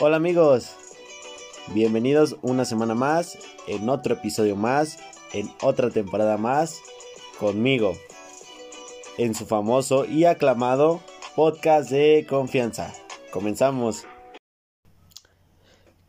Hola amigos, bienvenidos una semana más, en otro episodio más, en otra temporada más, conmigo, en su famoso y aclamado podcast de confianza. Comenzamos.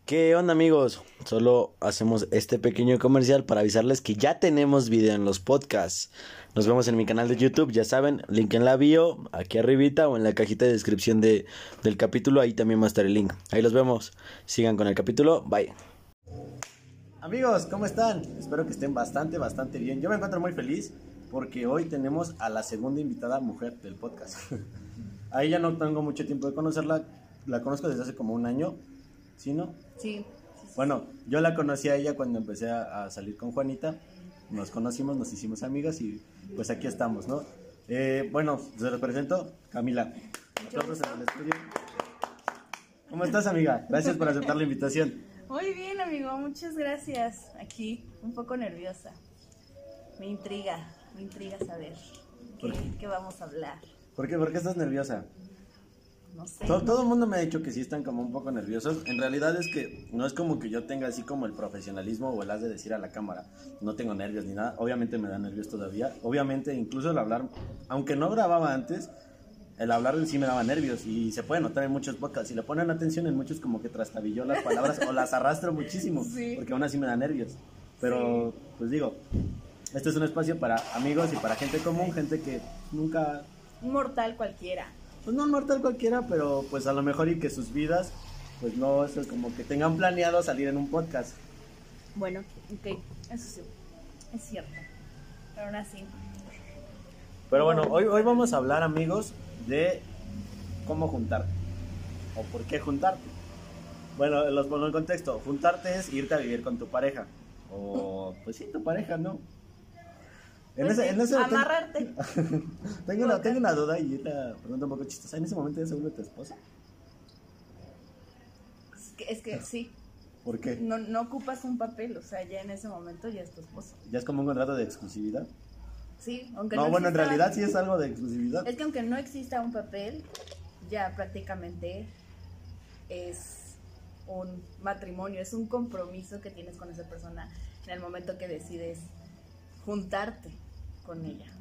¿Qué onda amigos? Solo hacemos este pequeño comercial para avisarles que ya tenemos video en los podcasts. Nos vemos en mi canal de YouTube, ya saben, link en la bio, aquí arribita o en la cajita de descripción de, del capítulo, ahí también va a estar el link. Ahí los vemos. Sigan con el capítulo, bye. Amigos, ¿cómo están? Espero que estén bastante, bastante bien. Yo me encuentro muy feliz porque hoy tenemos a la segunda invitada mujer del podcast. a ella no tengo mucho tiempo de conocerla, la conozco desde hace como un año ¿Sí, no? Sí. Bueno, yo la conocí a ella cuando empecé a, salir con Juanita. Nos conocimos, nos hicimos amigas y pues aquí estamos, ¿no? Eh, bueno, se los presento, Camila. ¿Cómo estás, amiga? Gracias por aceptar la invitación. Muy bien, amigo, muchas gracias. Aquí, un poco nerviosa. Me intriga, me intriga saber qué, qué vamos a hablar. ¿Por qué? ¿Por qué estás nerviosa? No sé. Todo, el mundo me ha dicho que sí están como un poco nerviosos. En realidad es que no es como que yo tenga así como el profesionalismo o el has de decir a la cámara. No tengo nervios ni nada. Obviamente me da nervios todavía. Obviamente incluso el hablar, aunque no grababa antes, el hablar en sí me daba nervios y se puede notar en muchos podcasts. Si le ponen atención en muchos como que trastabillo las palabras o las arrastro muchísimo. Porque aún así me da nervios. Pero pues digo, este es un espacio para amigos y para gente común, gente que nunca... Un mortal cualquiera pues no un mortal cualquiera, pero pues a lo mejor y que sus vidas, pues no, es como que tengan planeado salir en un podcast. Bueno, ok, eso sí, es cierto, pero aún así. Pero bueno, hoy, hoy vamos a hablar, amigos, de cómo juntarte, o por qué juntarte. Bueno, los pongo en contexto, juntarte es irte a vivir con tu pareja, o pues sí, tu pareja, ¿no? En ese, en ese amarrarte. tengo, una, tengo una duda y la pregunta un poco chistosa. ¿En ese momento ya se vuelve tu esposa? Es que, es que sí. ¿Por qué? No, no ocupas un papel, o sea, ya en ese momento ya es tu esposa. ¿Ya es como un contrato de exclusividad? Sí, aunque no. No, bueno, en realidad sí es algo de exclusividad. Es que aunque no exista un papel, ya prácticamente es un matrimonio, es un compromiso que tienes con esa persona en el momento que decides juntarte con ella.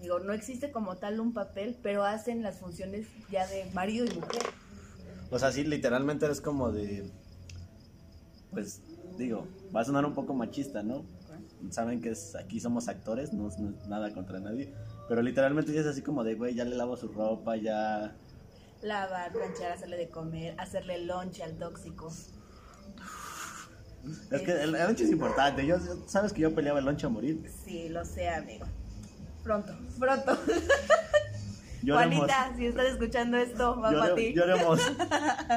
Digo, no existe como tal un papel, pero hacen las funciones ya de marido y mujer. O sea, sí, literalmente eres como de. Pues, digo, va a sonar un poco machista, ¿no? Saben que es, aquí somos actores, no es, nada contra nadie. Pero literalmente es así como de, güey, ya le lavo su ropa, ya. Lavar, planchar, hacerle de comer, hacerle lunch al tóxico. Es que el, lonche es importante. Yo, ¿Sabes que yo peleaba el lonche a morir? Sí, lo sé, amigo. Pronto, pronto. Juanita, si estás escuchando esto, va para ti. Lloremos.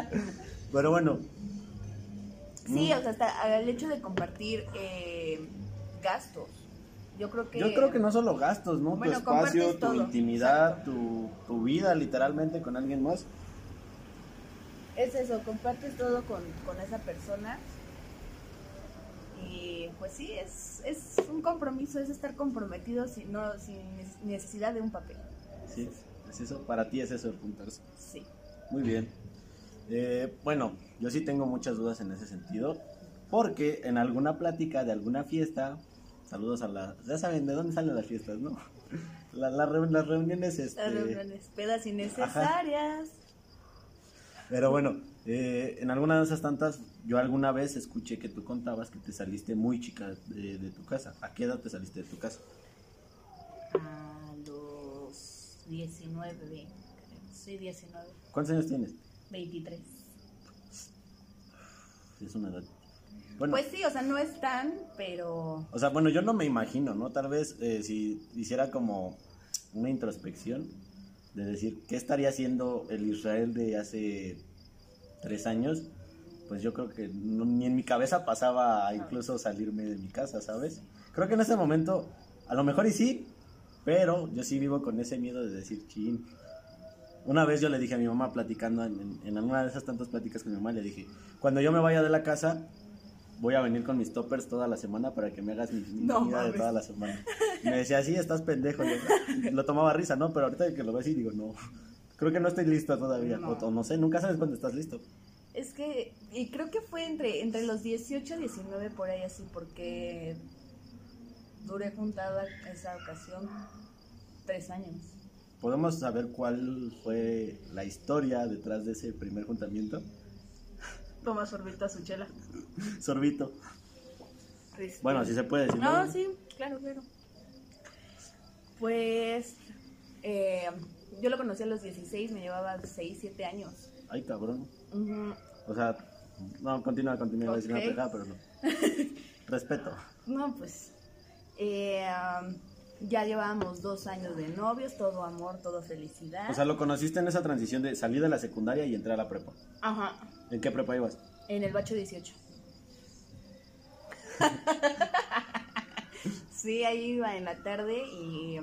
Pero bueno. Sí, o sea, hasta el hecho de compartir eh, gastos. Yo creo que. Yo creo que no solo gastos, ¿no? tu espacio, tu intimidad, tu, tu, vida literalmente con alguien más. Es eso, compartes todo con, con esa persona y pues sí, es, es un compromiso, es estar comprometido sin, no, sin necesidad de un papel. Sí, es eso, para ti es eso el juntarse. Sí. Muy bien. Eh, bueno, yo sí tengo muchas dudas en ese sentido, porque en alguna plática de alguna fiesta, saludos a las, ya saben de dónde salen las fiestas, ¿no? las reuniones, este... Las reuniones, pedas innecesarias. Pero bueno, eh, en alguna de esas tantas, yo alguna vez escuché que tú contabas que te saliste muy chica de, tu casa. ¿A qué edad te saliste de tu casa? A los 19, creo. Sí, 19. ¿Cuántos años tienes? 23. Es una edad. Bueno, pues sí, o sea, no es tan, pero... O sea, bueno, yo no me imagino, ¿no? Tal vez eh, si hiciera como una introspección de decir, ¿qué estaría haciendo el Israel de hace tres años, pues yo creo que ni en mi cabeza pasaba incluso salirme de mi casa, ¿sabes? Creo que en ese momento, a lo mejor y sí, pero yo sí vivo con ese miedo de decir, chin. Una vez yo le dije a mi mamá platicando, en, en, alguna de esas tantas pláticas con mi mamá, le dije, cuando yo me vaya de la casa, voy a venir con mis toppers toda la semana para que me hagas mi, comida de toda la semana. Y me decía, sí, estás pendejo. lo tomaba risa, ¿no? Pero ahorita que lo ves y digo, no, creo que no estoy listo todavía. O, no sé, nunca sabes cuándo estás listo. Es que, y creo que fue entre, entre los 18 y 19 por ahí así, porque duré juntada esa ocasión tres años. ¿Podemos saber cuál fue la historia detrás de ese primer juntamiento? Toma sorbito a su chela. Sorbito. Este, Bueno, si se puede decir. No, sí, claro, claro. Pues eh, yo lo conocí a los 16, me llevaba 6, 7 años. Ay, cabrón. O sea, no, continúa, continúa. iba a decir una Ok. pendejada, pero no. Respeto. No, pues eh, um, ya llevábamos dos años de novios, todo amor, todo felicidad. O sea, lo conociste en esa transición de salir de la secundaria y entrar a la prepa. Ajá, ¿En qué prepa ibas? en el bacho 18. sí, ahí iba en la tarde y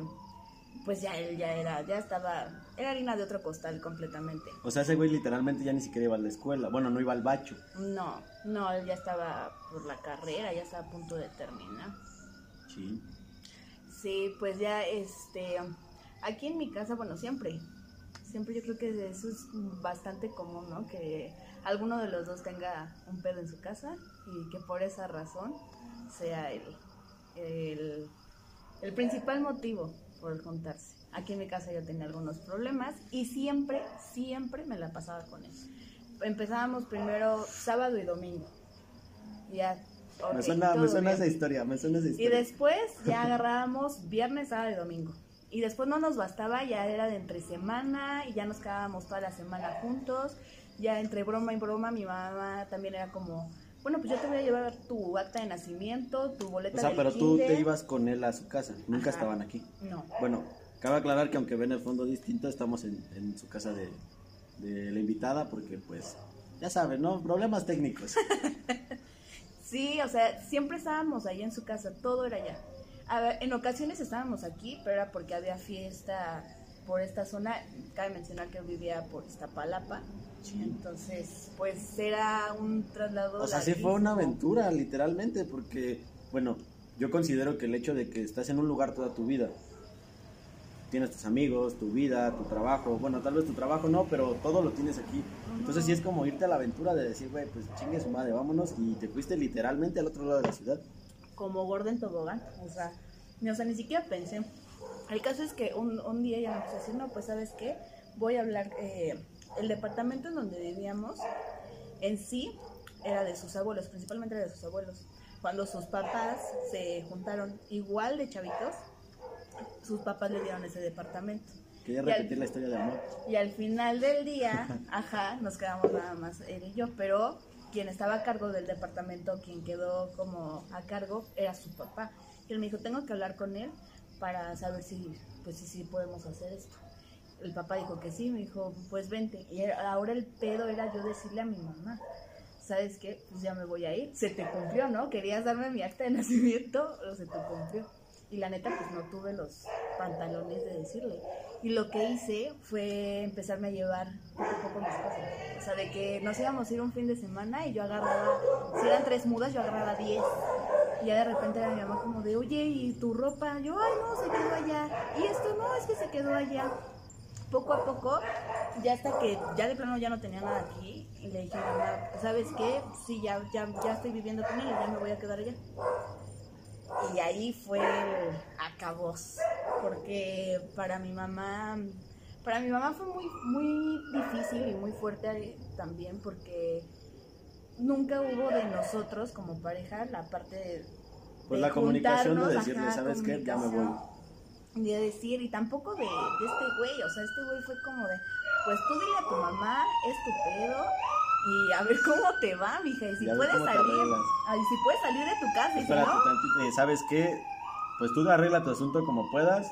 pues ya él ya era, ya estaba, era harina de otro costal completamente. O sea, ese güey literalmente ya ni siquiera iba a la escuela. Bueno, no iba al bacho. No, no, él ya estaba por la carrera, ya estaba a punto de terminar. Sí. Sí, pues ya, este, aquí en mi casa, bueno, siempre, siempre yo creo que eso es bastante común, ¿no? Que alguno de los dos tenga un pedo en su casa y que por esa razón sea el, el, el principal motivo por juntarse. Aquí en mi casa yo tenía algunos problemas y siempre, siempre me la pasaba con eso. Empezábamos primero sábado y domingo. Ya. me ok, suena, me suena esa historia, me suena esa Y historia. después ya agarrábamos viernes, sábado y domingo. Y después no nos bastaba, ya era de entre semana y ya nos quedábamos toda la semana juntos. Ya entre broma y broma mi mamá también era como, bueno, pues yo te voy a llevar tu acta de nacimiento, tu boleta O sea, del pero tú kinder". te ibas con él a su casa. Nunca Ajá. estaban aquí. No. Bueno, cabe aclarar que aunque ven el fondo distinto, estamos en, en su casa de, de la invitada porque, pues, ya saben, ¿no? Problemas técnicos. Sí, o sea, siempre estábamos ahí en su casa, todo era allá. A ver, en ocasiones estábamos aquí, pero era porque había fiesta por esta zona. Cabe mencionar que vivía por Iztapalapa. Entonces, pues era un traslado. O sea, sí fue una aventura, literalmente, porque, bueno, yo considero que el hecho de que estás en un lugar toda tu vida, tienes tus amigos, tu vida, tu trabajo, bueno, tal vez tu trabajo no, pero todo lo tienes aquí. Entonces sí es como irte a la aventura de decir, güey, pues chingue su madre, vámonos, y te fuiste literalmente al otro lado de la ciudad. Como gordo en tobogán. O sea, ni, o sea, ni siquiera pensé. El caso es que un, un día ya me puse a decir, no, pues, ¿sabes qué? Voy a hablar. eh, el departamento en donde vivíamos en sí era de sus abuelos, principalmente era de sus abuelos. Cuando sus papás se juntaron igual de chavitos, sus papás le dieron ese departamento. Quería Y al- repetir la historia de amor. Y al final del día, ajá, nos quedamos nada más él y yo, pero quien estaba a cargo del departamento, quien quedó como a cargo, era su papá. Y él me dijo, tengo que hablar con él para saber si, pues si, sí podemos hacer esto. El papá dijo que sí, me dijo, pues vente. Y ahora el pedo era yo decirle a mi mamá, ¿sabes qué? Pues ya me voy a ir. Se te cumplió, ¿no? Querías darme mi acta de nacimiento, o se te cumplió. Y la neta, pues no tuve los pantalones de decirle. Y lo que hice fue empezarme a llevar poco a poco mis cosas. O sea, de que nos íbamos a ir un fin de semana y yo agarraba, si eran tres mudas, yo agarraba diez. Y ya de repente era mi mamá como de, oye, ¿y tu ropa? Yo, ay, no, se quedó allá. Y esto no, es que se quedó allá. Poco a poco, ya hasta que ya de plano ya no tenía nada aquí, y le dije mamá, ¿sabes qué? Sí, ya, ya, ya estoy viviendo con él ya me voy a quedar allá. Y ahí fue el acabos, porque para mi mamá, para mi mamá fue muy, muy difícil y muy fuerte también, porque nunca hubo de nosotros como pareja la parte de, Pues de la comunicación de decirle, ajá, ¿sabes qué? Ya me voy. De decir, y tampoco de, de este güey, o sea, este güey fue como de, pues tú dile a tu mamá, es tu pedo, y a ver cómo te va, mija, y si Y puedes salir, ay, si puedes salir de tu casa, y si no, tantito, eh, ¿sabes qué? Pues tú arregla tu asunto como puedas.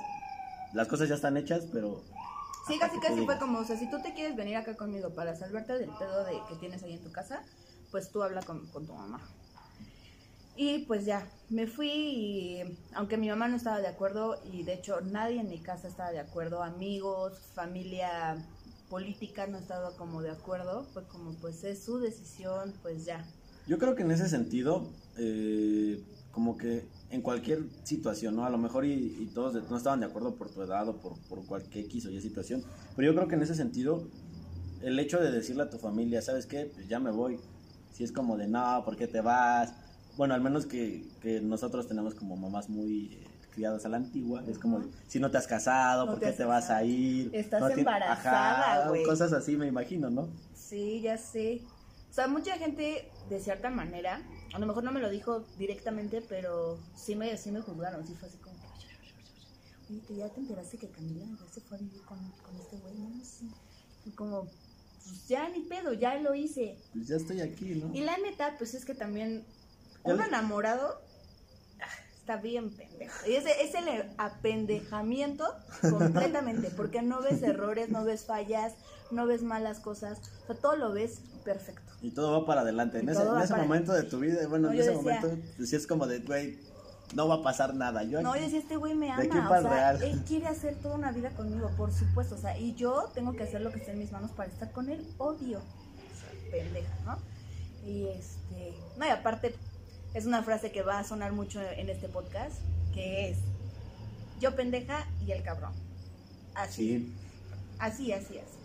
Las cosas ya están hechas, pero Sí, casi casi fue como, o sea, si tú te quieres venir acá conmigo para salvarte del pedo de que tienes ahí en tu casa, pues tú habla con, tu mamá. Y pues ya, me fui y aunque mi mamá no estaba de acuerdo y de hecho nadie en mi casa estaba de acuerdo, amigos, familia política no estaba como de acuerdo, fue como pues es su decisión, pues ya. Yo creo que en ese sentido, eh, como que en cualquier situación, ¿no? A lo mejor y, todos no estaban de acuerdo por tu edad o por, por cualquier X o Y situación, pero yo creo que en ese sentido el hecho de decirle a tu familia, ¿sabes qué? Pues ya me voy. Si es como de, no, ¿por qué te vas? Bueno, al menos que, que nosotros tenemos como mamás muy eh, criadas a la antigua. Es como, de, si no te has casado, No ¿por te qué te vas a ir? Estás No embarazada, güey. Cosas así, me imagino, ¿no? Sí, ya sé. O sea, mucha gente, de cierta manera, a lo mejor no me lo dijo directamente, pero sí me, sí me juzgaron. Sí fue así como, oye, ¿te- ¿ya te enteraste que Camila ya se fue a vivir con, con este güey? No, sí. Y como, pues ya ni pedo, ya lo hice. Pues ya estoy aquí, ¿no? Y la neta, pues es que también un enamorado ah, está bien pendejo. Y ese es el apendejamiento completamente, porque no ves errores, no ves fallas, no ves malas cosas, o sea, todo lo ves perfecto. Y todo va para adelante. Y En ese, en ese momento de tu vida, bueno, No, en ese decía- momento, sí es como de, güey, no va a pasar nada. Yo No, yo decía, este güey me ama, aquí o sea, real. él quiere hacer toda una vida conmigo, por supuesto, o sea, y yo tengo que hacer lo que esté en mis manos para estar con él, obvio. Pendeja, ¿no? Y este, no, y aparte, es una frase que va a sonar mucho en este podcast, que es, yo pendeja y el cabrón. Así, Sí. así, así, así.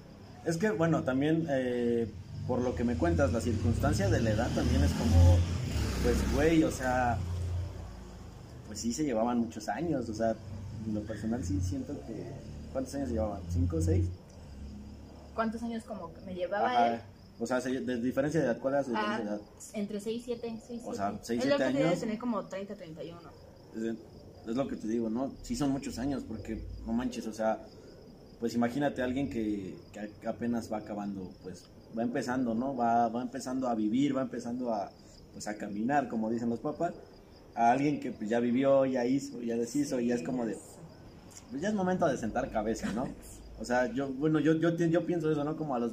Es que, bueno, también, eh, por lo que me cuentas, la circunstancia de la edad también es como, pues, güey, o sea, sí se llevaban muchos años, o sea, en lo personal sí siento que, ¿cuántos años se llevaban? ¿Cinco o seis? ¿Cuántos años como que me llevaba Ajá. él? O sea, se- de diferencia de edad, ¿cuál era su diferencia de Ah, edad? entre 6 y 7, 6 O sea, seis, Él lo siete que debe años. tener como 30, 31. Es, es lo que te digo, ¿no? Sí son muchos años, porque no manches, o sea, pues imagínate a alguien que, que apenas va acabando, pues va empezando, ¿no? Va, va empezando a vivir, va empezando a, pues, a caminar, como dicen los papás, a alguien que pues, ya vivió, ya hizo, ya deshizo, y ya es como de, pues ya es momento de sentar cabeza, ¿no? O sea, yo, bueno, yo, yo, yo pienso eso, ¿no? Como a los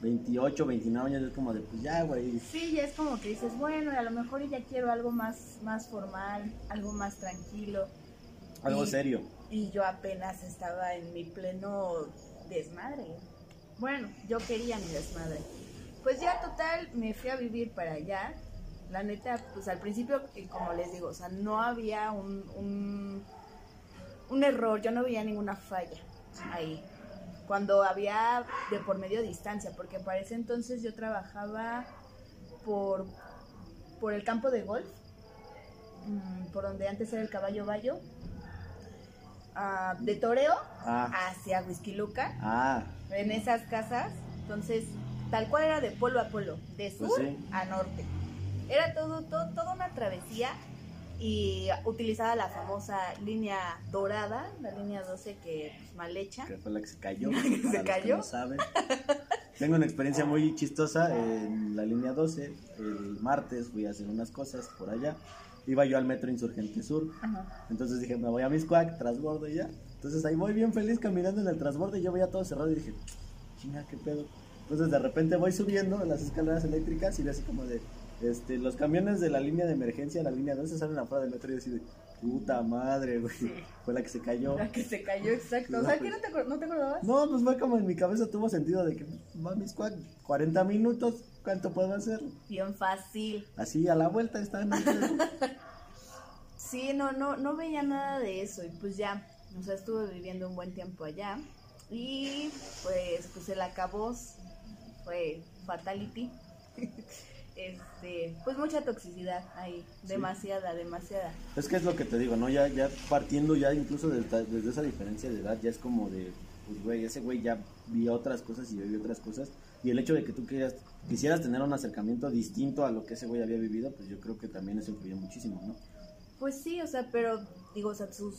28, 29 años, es como de, pues ya, güey, Sí, ya es como que dices, bueno, a lo mejor ya quiero algo más, más formal, algo más tranquilo. algo Y- serio. Y yo apenas estaba en mi pleno desmadre. Bueno, yo quería mi desmadre. Pues ya total, me fui a vivir para allá. La neta, pues al principio, eh, como les digo, o sea, no había un, un, un error, yo no veía ninguna falla ahí. Cuando había de por medio distancia, porque para ese entonces yo trabajaba por, por el campo de golf, mm, por donde antes era el caballo bayo, ah, de toreo Ah, hacia Huizquiluca, ah, en esas casas. Entonces, tal cual era de polo a polo, de sur Pues sí. a norte. Era todo, todo, toda una travesía y utilizaba la famosa línea dorada, la línea 12 que pues, mal hecha. que fue la que se cayó. ¿Se los que cayó? no saben. Tengo una experiencia muy chistosa en la línea 12. El martes fui a hacer unas cosas por allá. Iba yo al metro Insurgente Sur. Ajá. Entonces dije, me voy a Miscuac, transbordo y ya. Entonces ahí voy bien feliz caminando en el transborde y yo veía todo cerrado y dije, chinga, qué pedo. Entonces de repente voy subiendo en las escaleras eléctricas y veo así como de, este, los camiones de la línea de emergencia, la línea 12 salen afuera del metro y así de, puta madre, güey. Sí. Fue la que se cayó. La que se cayó, exacto. No, o sea, pues- ¿qué no te, no te acordabas? No, pues fue como en mi cabeza tuvo sentido de que Miscuac, 40 minutos, ¿cuánto puedo hacer? Bien fácil. Así a la vuelta está en el Sí, no, no, no veía nada de eso y pues ya, o sea, estuve viviendo un buen tiempo allá y pues, pues el acabos fue fatality. este, pues mucha toxicidad ahí, Sí. demasiada, demasiada. Es que es lo que te digo, ¿no? Ya, ya partiendo ya incluso desde, desde esa diferencia de edad, ya es como de, pues güey, ese güey ya vio otras cosas y vivió otras cosas. Y el hecho de que tú quieras, quisieras tener un acercamiento distinto a lo que ese güey había vivido, pues yo creo que también eso influyó muchísimo, ¿no? Pues sí, o sea, pero digo, o sea, su,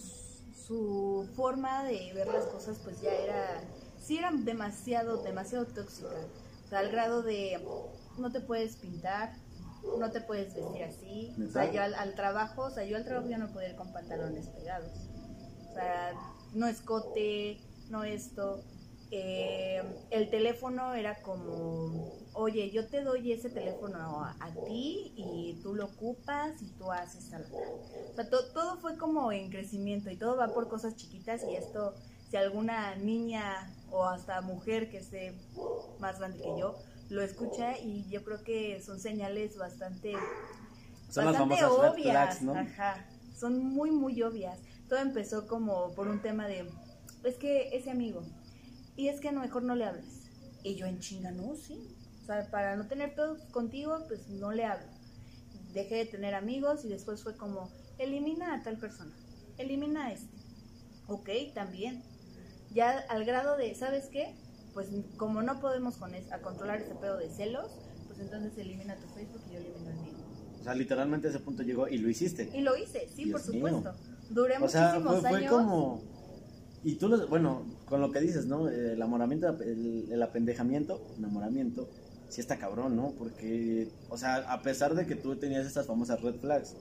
su forma de ver las cosas pues ya era, sí era demasiado, demasiado tóxica. O sea, al grado de no te puedes pintar, no te puedes vestir así. O sea, yo al, al trabajo, o sea, yo al trabajo ya no podía ir con pantalones pegados. O sea, no escote, no esto. Eh, el teléfono era como, oye, yo te doy ese teléfono a, a ti y tú lo ocupas y tú haces tal. O sea, to- todo fue como en crecimiento y todo va por cosas chiquitas y esto, si alguna niña o hasta mujer que esté más grande que yo lo escucha y yo creo que son señales bastante Son las bastante famosas obvias, flags, ¿no? ajá, son muy muy obvias. Todo empezó como por un tema de es que ese amigo y es que a lo mejor no le hables. Y yo en chinga, no, sí. O sea, para no tener pedos contigo, pues no le hablo. Dejé de tener amigos y después fue como, elimina a tal persona, elimina a este. Ok, también. Ya al grado de, ¿sabes qué? Pues como no podemos con es- a controlar ese pedo de celos, pues entonces elimina tu Facebook y yo elimino el mío. O sea, literalmente a ese punto llegó y lo hiciste. Y lo hice, sí, Dios por mío. supuesto. Duré O sea, muchísimos fue, fue años. como... Y tú, lo- bueno, con lo que dices, ¿no? El enamoramiento, el, el apendejamiento, enamoramiento, sí está cabrón, ¿no? Porque, o sea, a pesar de que tú tenías estas famosas red flags,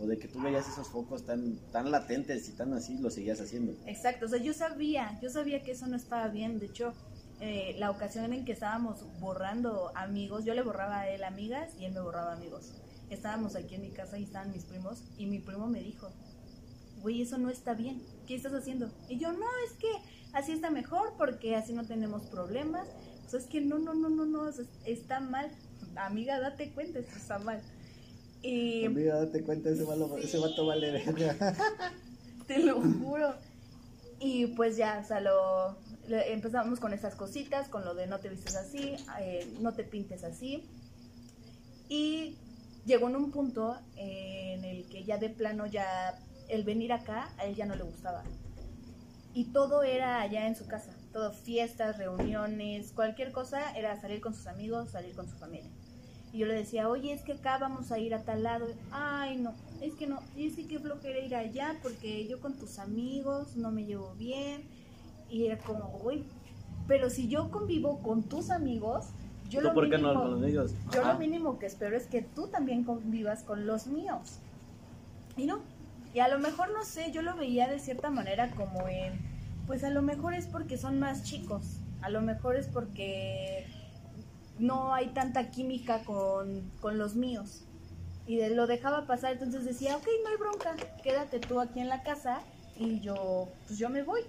o de que tú veías esos focos tan, tan latentes y tan así, lo seguías haciendo. Exacto, o sea, yo sabía, yo sabía que eso no estaba bien. De hecho, eh, la ocasión en que estábamos borrando amigos, yo le borraba a él amigas y él me borraba amigos. Estábamos aquí en mi casa y estaban mis primos y mi primo me dijo, güey, eso no está bien, ¿qué estás haciendo? Y yo, no, es que así está mejor porque así no tenemos problemas. O sea, es que no, no, no, no, no, está mal. Amiga, date cuenta, esto está mal. Y Amiga, date cuenta, ese, malo- ese vato vale verga. te lo juro. Y pues ya, o sea, lo, empezamos con esas cositas, con lo de no te vistes así, eh, no te pintes así. Y llegó en un punto en el que ya de plano ya el venir acá a él ya no le gustaba. Y todo era allá en su casa, todo fiestas, reuniones, cualquier cosa era salir con sus amigos, salir con su familia. Y yo le decía, oye, es que acá vamos a ir a tal lado. Ay, no, es que no, y es que flojera ir allá porque yo con tus amigos no me llevo bien. Y era como, güey, pero si yo convivo con tus amigos, yo ¿Tú lo por qué no mínimo- con yo lo mínimo que espero es que tú también convivas con los míos. Y no. Y a lo mejor, no sé, yo lo veía de cierta manera como en, pues a lo mejor es porque son más chicos. A lo mejor es porque no hay tanta química con, con los míos. Y de- lo dejaba pasar, entonces decía, ok, no hay bronca, quédate tú aquí en la casa y yo, pues yo me voy.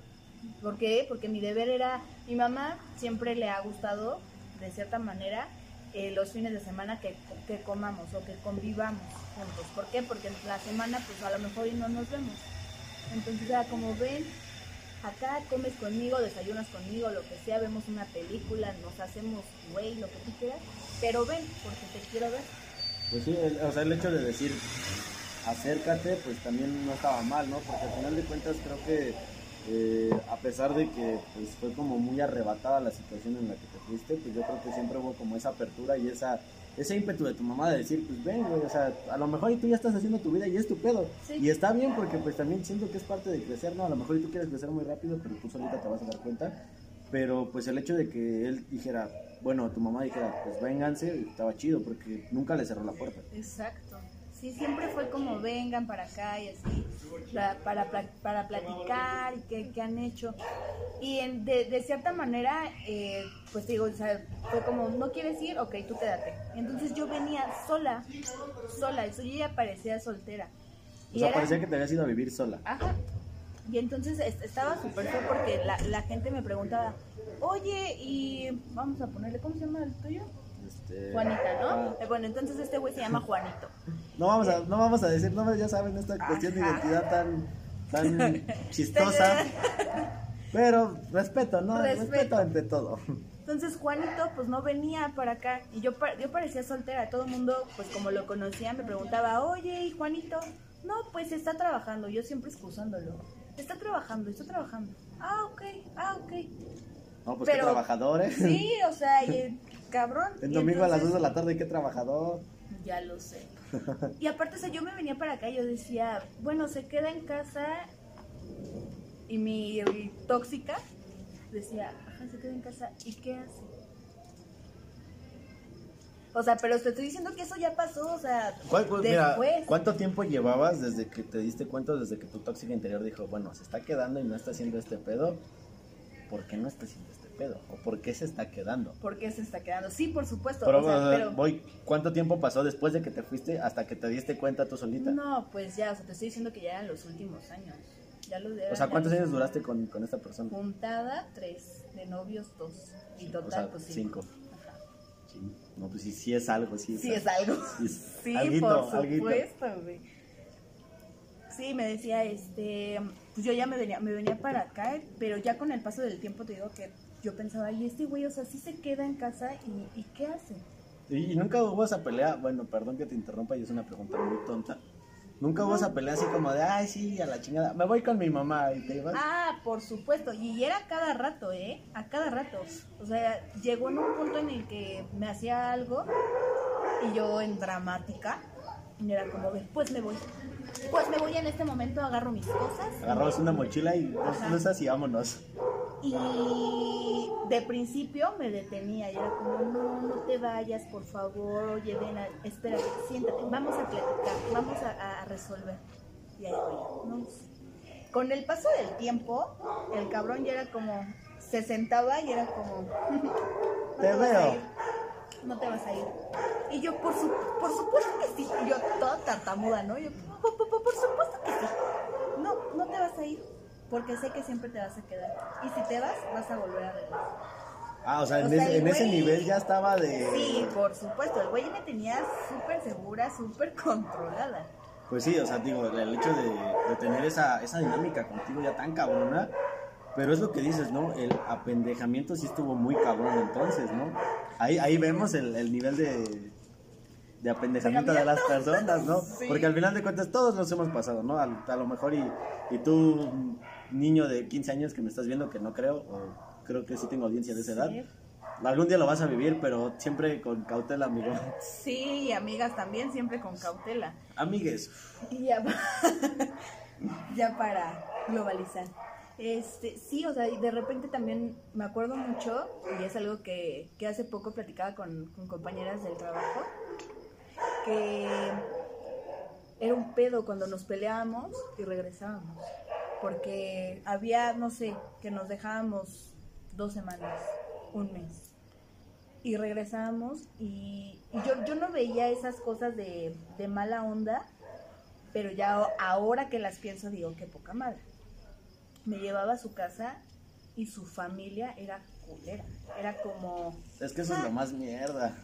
¿Por qué? Porque mi deber era, mi mamá siempre le ha gustado, de cierta manera, eh, los fines de semana que, que comamos o que convivamos juntos. ¿Por qué? Porque la semana pues a lo mejor y no nos vemos. Entonces era como ven, acá comes conmigo, desayunas conmigo, lo que sea, vemos una película, nos hacemos güey, lo que tú quieras, pero ven, porque te quiero ver. Pues sí, o sea, el hecho de decir acércate, pues también no estaba mal, ¿no? Porque al final de cuentas creo que eh, a pesar de que pues fue como muy arrebatada la situación en la que te fuiste, pues yo creo que siempre hubo como esa apertura y esa ese ímpetu de tu mamá de decir, pues ven, güey, o sea, a lo mejor y tú ya estás haciendo tu vida y es tu pedo. Sí. Y está bien porque pues también siento que es parte de crecer, ¿no? A lo mejor y tú quieres crecer muy rápido, pero tú solita te vas a dar cuenta. Pero pues el hecho de que él dijera, bueno, tu mamá dijera, pues vénganse, estaba chido porque nunca le cerró la puerta. Exacto. Sí, siempre fue como vengan para acá y así, para, para, pla- para platicar y qué, qué han hecho. Y en- de, de cierta manera, eh, pues digo, o sea, fue como, ¿no quieres ir? Ok, tú quédate. Entonces yo venía sola, sola, eso yo ya parecía soltera. O sea, parecía que te habías ido a vivir sola. Ajá. Y entonces est- estaba súper feo porque la, la gente me preguntaba, oye, y vamos a ponerle, ¿cómo se llama el tuyo? Este, Juanita, ¿no? ah, Eh, bueno, entonces este güey se llama Juanito. no, vamos a, no vamos a decir, no, ya saben, esta cuestión de identidad tan, tan chistosa. Pero respeto, ¿no? Respeto. Respeto ante todo. Entonces Juanito pues no venía para acá y yo, yo parecía soltera, todo el mundo pues como lo conocía me preguntaba, oye, ¿y Juanito? No, pues está trabajando, yo siempre excusándolo. Está trabajando, está trabajando. Ah, ok, ah, ok. No, pues qué trabajadores. Sí, o sea, y, cabrón. El domingo a las 2 entonces- de la tarde, qué trabajador. Ya lo sé. Y aparte, o sea, yo me venía para acá y yo decía, bueno, se queda en casa y mi y tóxica decía, ajá, se queda en casa y qué hace. O sea, pero te estoy diciendo que eso ya pasó, o sea, ¿Cuál- cuál- mira, después. ¿Cuánto tiempo llevabas desde que te diste cuenta, desde que tu tóxica interior dijo, bueno, se está quedando y no está haciendo este pedo? ¿Por qué no está haciendo pedo? ¿O por qué se está quedando? ¿Por qué se está quedando? Sí, por supuesto. Pero, o sea, o sea, pero voy, ¿cuánto tiempo pasó después de que te fuiste hasta que te diste cuenta tú solita? no, pues ya, o sea, te estoy diciendo que ya eran los últimos años. Ya los o sea, ¿cuántos años duraste con, con esta persona? Juntada, tres. De novios, dos. Y total, O sea, pues cinco. Ajá. Sí. No, pues sí, sí es algo, sí. Sí, es algo. Sí, es Sí, alguito, por supuesto, güey. Sí, me decía, este, pues yo ya me venía, me venía para acá, pero ya con el paso del tiempo te digo que yo pensaba, y este güey, o sea, sí se queda en casa y, y ¿qué hace? ¿Y, y nunca hubo esa pelea? Bueno, perdón que te interrumpa y es una pregunta muy tonta. ¿Nunca hubo esa pelea así como de, ay, sí, a la chingada, me voy con mi mamá y te ibas? Ah, por supuesto, y era a cada rato, ¿eh? A cada rato. O sea, llegó en un punto en el que me hacía algo y yo en dramática, y era como, de, pues me voy. Pues me voy en este momento, agarro mis cosas. Agarramos una mochila y dos blusas y vámonos. Y de principio me detenía y era como, no, no te vayas, por favor, oye, ven, a- espérate, siéntate, vamos a platicar, vamos a, a resolver. Y ahí voy, no. Con el paso del tiempo, el cabrón ya era como, se sentaba y era como, no Te vas a veo. ir, no te vas a ir. Y yo, por, su, por supuesto que sí, Y yo toda tartamuda, ¿no? Yo, por- por- por supuesto que sí. No, no te vas a ir, porque sé que siempre te vas a quedar. Y si te vas, vas a volver a regresar. Ah, o sea, en, sea, ese, en ese nivel ya estaba de... Sí, por supuesto, el güey me tenía súper segura, súper controlada. Pues sí, o sea, digo, el hecho de, de tener esa, esa dinámica contigo ya tan cabrona, pero es lo que dices, ¿no? El apendejamiento sí estuvo muy cabrón entonces, ¿no? Ahí, ahí vemos el, el nivel de, de apendejamiento de las personas, ¿no? Sí. Porque al final de cuentas todos nos hemos pasado, ¿no? Al- A, lo mejor y, y tú, niño de 15 años que me estás viendo, que no creo, o creo que sí tengo audiencia de esa edad, Sí. algún día lo vas a vivir, pero siempre con cautela, amigo. Sí, y amigas también, siempre con cautela. Amigues, Y ya, ya para globalizar. Este, sí, o sea, y de repente también me acuerdo mucho, y es algo que, que hace poco platicaba con, con compañeras del trabajo, que era un pedo cuando nos peleábamos y regresábamos. Porque había, no sé, que nos dejábamos dos semanas, un mes. Y regresábamos y, y yo, yo no veía esas cosas de, de mala onda, pero ya ahora que las pienso digo, qué poca madre. Me llevaba a su casa y su familia era culera. Era como, es que eso es lo más mierda.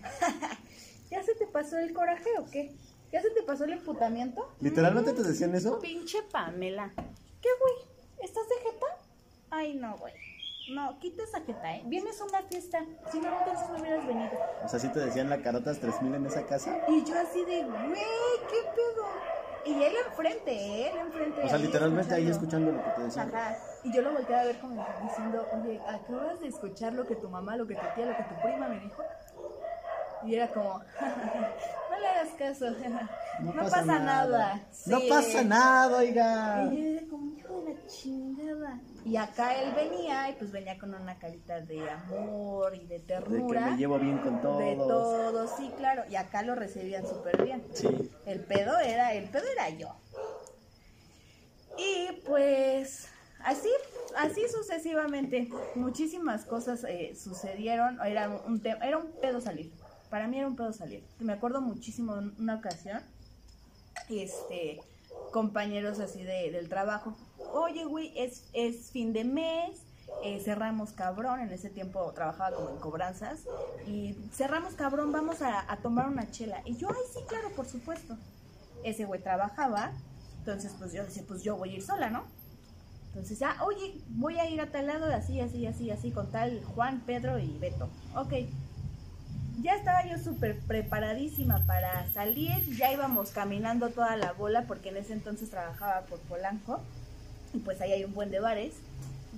¿ya se te pasó el coraje o qué? ¿Ya se te pasó el emputamiento? ¿Literalmente te decían eso? Pinche Pamela. ¿Qué, güey? ¿Estás de jeta? Ay, no, güey. No, quita esa jeta, ¿eh? Vienes a una fiesta. Si no, entonces no hubieras venido. O sea, sí te decían la carotas 3000 en esa casa. Y yo así de, güey, ¿qué pedo? Y él enfrente, ¿eh? él enfrente. O sea, ahí literalmente ahí escuchando lo que te decían. Ajá. Y yo lo volteé a ver como diciendo, oye, acabas de escuchar lo que tu mamá, lo que tu tía, lo que tu prima me dijo. Y era como, no le hagas caso, no, pasa, nada. No Sí. pasa nada, oiga. Y yo chingada. Y acá él venía, y pues venía con una carita de amor y de De que ternura. me llevo bien con todos. De todo, sí, claro. Y acá lo recibían súper bien. Sí. El pedo era, el pedo era yo. Y pues así, así sucesivamente, muchísimas cosas eh, sucedieron. Era un, era un pedo salir. Para mí era un pedo salir. Me acuerdo muchísimo de una ocasión, este, compañeros así de, del trabajo. Oye, güey, es, es fin de mes, eh, cerramos cabrón. En ese tiempo trabajaba como en cobranzas. Y cerramos cabrón, vamos a, tomar una chela. Y yo, ay, sí, claro, por supuesto. Ese güey trabajaba. Entonces, pues yo decía, pues yo voy a ir sola, ¿no? Entonces, ya, oye, voy a ir a tal lado, así, así, así, así, con tal Juan, Pedro y Beto. Ok. Ya estaba yo súper preparadísima para salir, ya íbamos caminando toda la bola, porque en ese entonces trabajaba por Polanco, y pues ahí hay un buen de bares.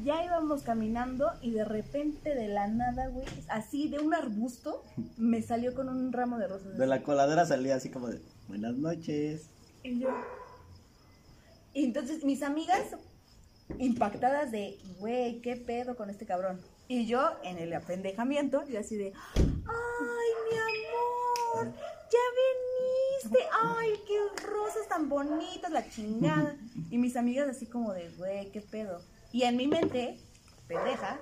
Ya íbamos caminando y de repente de la nada, güey, así de un arbusto, me salió con un ramo de rosas. De la coladera salía así como de, buenas noches. Y yo. Y entonces mis amigas impactadas de, güey, ¿qué pedo con este cabrón? Y yo en el apendejamiento, yo así de, ay, mi amor, ya viniste, ay, qué rosas tan bonitas, la chingada. Y mis amigas así como de, güey, ¿qué pedo? Y en mi mente, pendeja,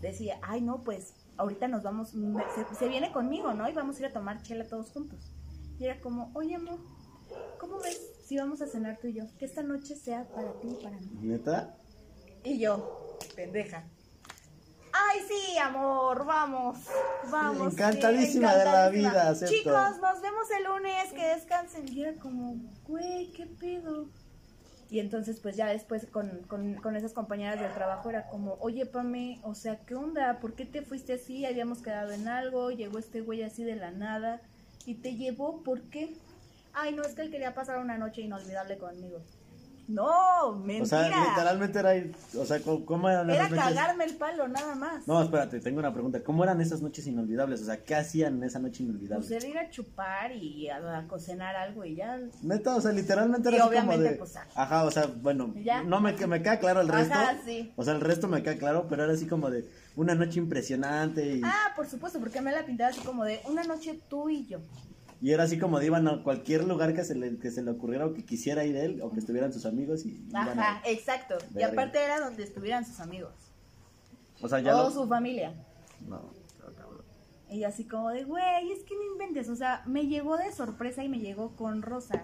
decía, ay, no, pues ahorita nos vamos, se, se viene conmigo, ¿no? Y vamos a ir a tomar chela todos juntos. Y era como, oye, amor, ¿cómo ves si vamos a cenar tú y yo? Que esta noche sea para ti y para mí. ¿Neta? Y yo, pendeja. Ay, sí, amor, vamos, vamos. Encantadísima sí, de la vida, acepto. Chicos, nos vemos el lunes, que descansen. Y era como, güey, ¿qué pedo? Y entonces, pues ya después con, con, con esas compañeras del trabajo era como, oye, Pame, o sea, ¿qué onda? ¿Por qué te fuiste así? Habíamos quedado en algo, llegó este güey así de la nada y te llevó, ¿por qué? Ay, no, es que él quería pasar una noche inolvidable conmigo. No, mentira. O sea, literalmente era o sea, ¿cómo, eran Era noches? cagarme el palo, nada más. No, espérate, tengo una pregunta. ¿Cómo eran esas noches inolvidables? O sea, ¿qué hacían en esa noche inolvidable? Pues era ir a chupar y a, a cocinar algo y ya. Neta, o sea, literalmente era Y así como de... pues. Ajá, o sea, bueno, Ya. no me, me queda claro el resto. Ajá, sí. O sea, el resto me queda claro, pero era así como de una noche impresionante y, Ah, por supuesto, porque me la pintaba así como de una noche tú y yo. Y era así como de iban a cualquier lugar que se le, que se le ocurriera o que quisiera ir él o que estuvieran sus amigos y iban a- Ajá, exacto. Y aparte era donde estuvieran sus amigos. O sea, ya o lo- su familia. No, cabrón. Y así como de, güey, es que no inventes. O sea, me llegó de sorpresa y me llegó con rosas.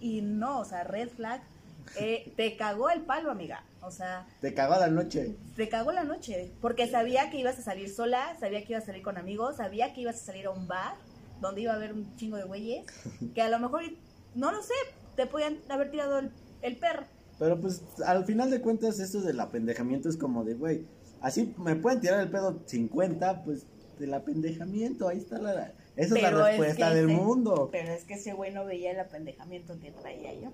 Y no, o sea, red flag. eh, te cagó el palo, amiga. O sea, Te cagó la noche. te cagó la noche. Porque sabía que ibas a salir sola, sabía que ibas a salir con amigos, sabía que ibas a salir a un bar donde iba a haber un chingo de güeyes. Que a lo mejor, no lo sé, te podían haber tirado el, el perro. Pero pues al final de cuentas esto del apendejamiento es como de, güey, así me pueden tirar el pedo 50, pues del apendejamiento, ahí está la... Esa es la es respuesta que del ese- mundo. Pero es que ese güey no veía el apendejamiento que traía yo.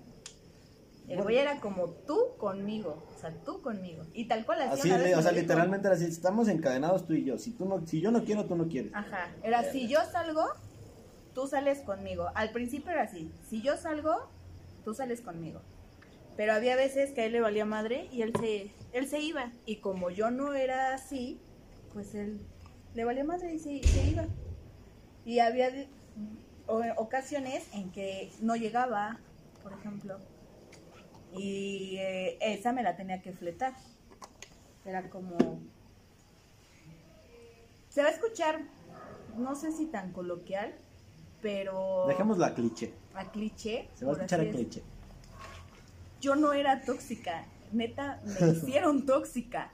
El Bueno. güey era como tú conmigo, o sea, tú conmigo. Y tal cual así. Así, le- o sea, dijo. literalmente era así, estamos encadenados tú y yo. Si tú no, si yo no quiero, tú no quieres. Ajá, era si yo salgo, tú sales conmigo. Al principio era así, si yo salgo, tú sales conmigo. Pero había veces que a él le valía madre y él se, él se iba. Y como yo no era así, pues él le valía madre y se, iba. Y había ocasiones en que no llegaba, por ejemplo. Y eh, esa me la tenía que fletar. Era como... Se va a escuchar, no sé si tan coloquial, pero Dejemos la cliché. a cliché. Se va a escuchar a cliché. Yo no era tóxica, neta, me hicieron tóxica.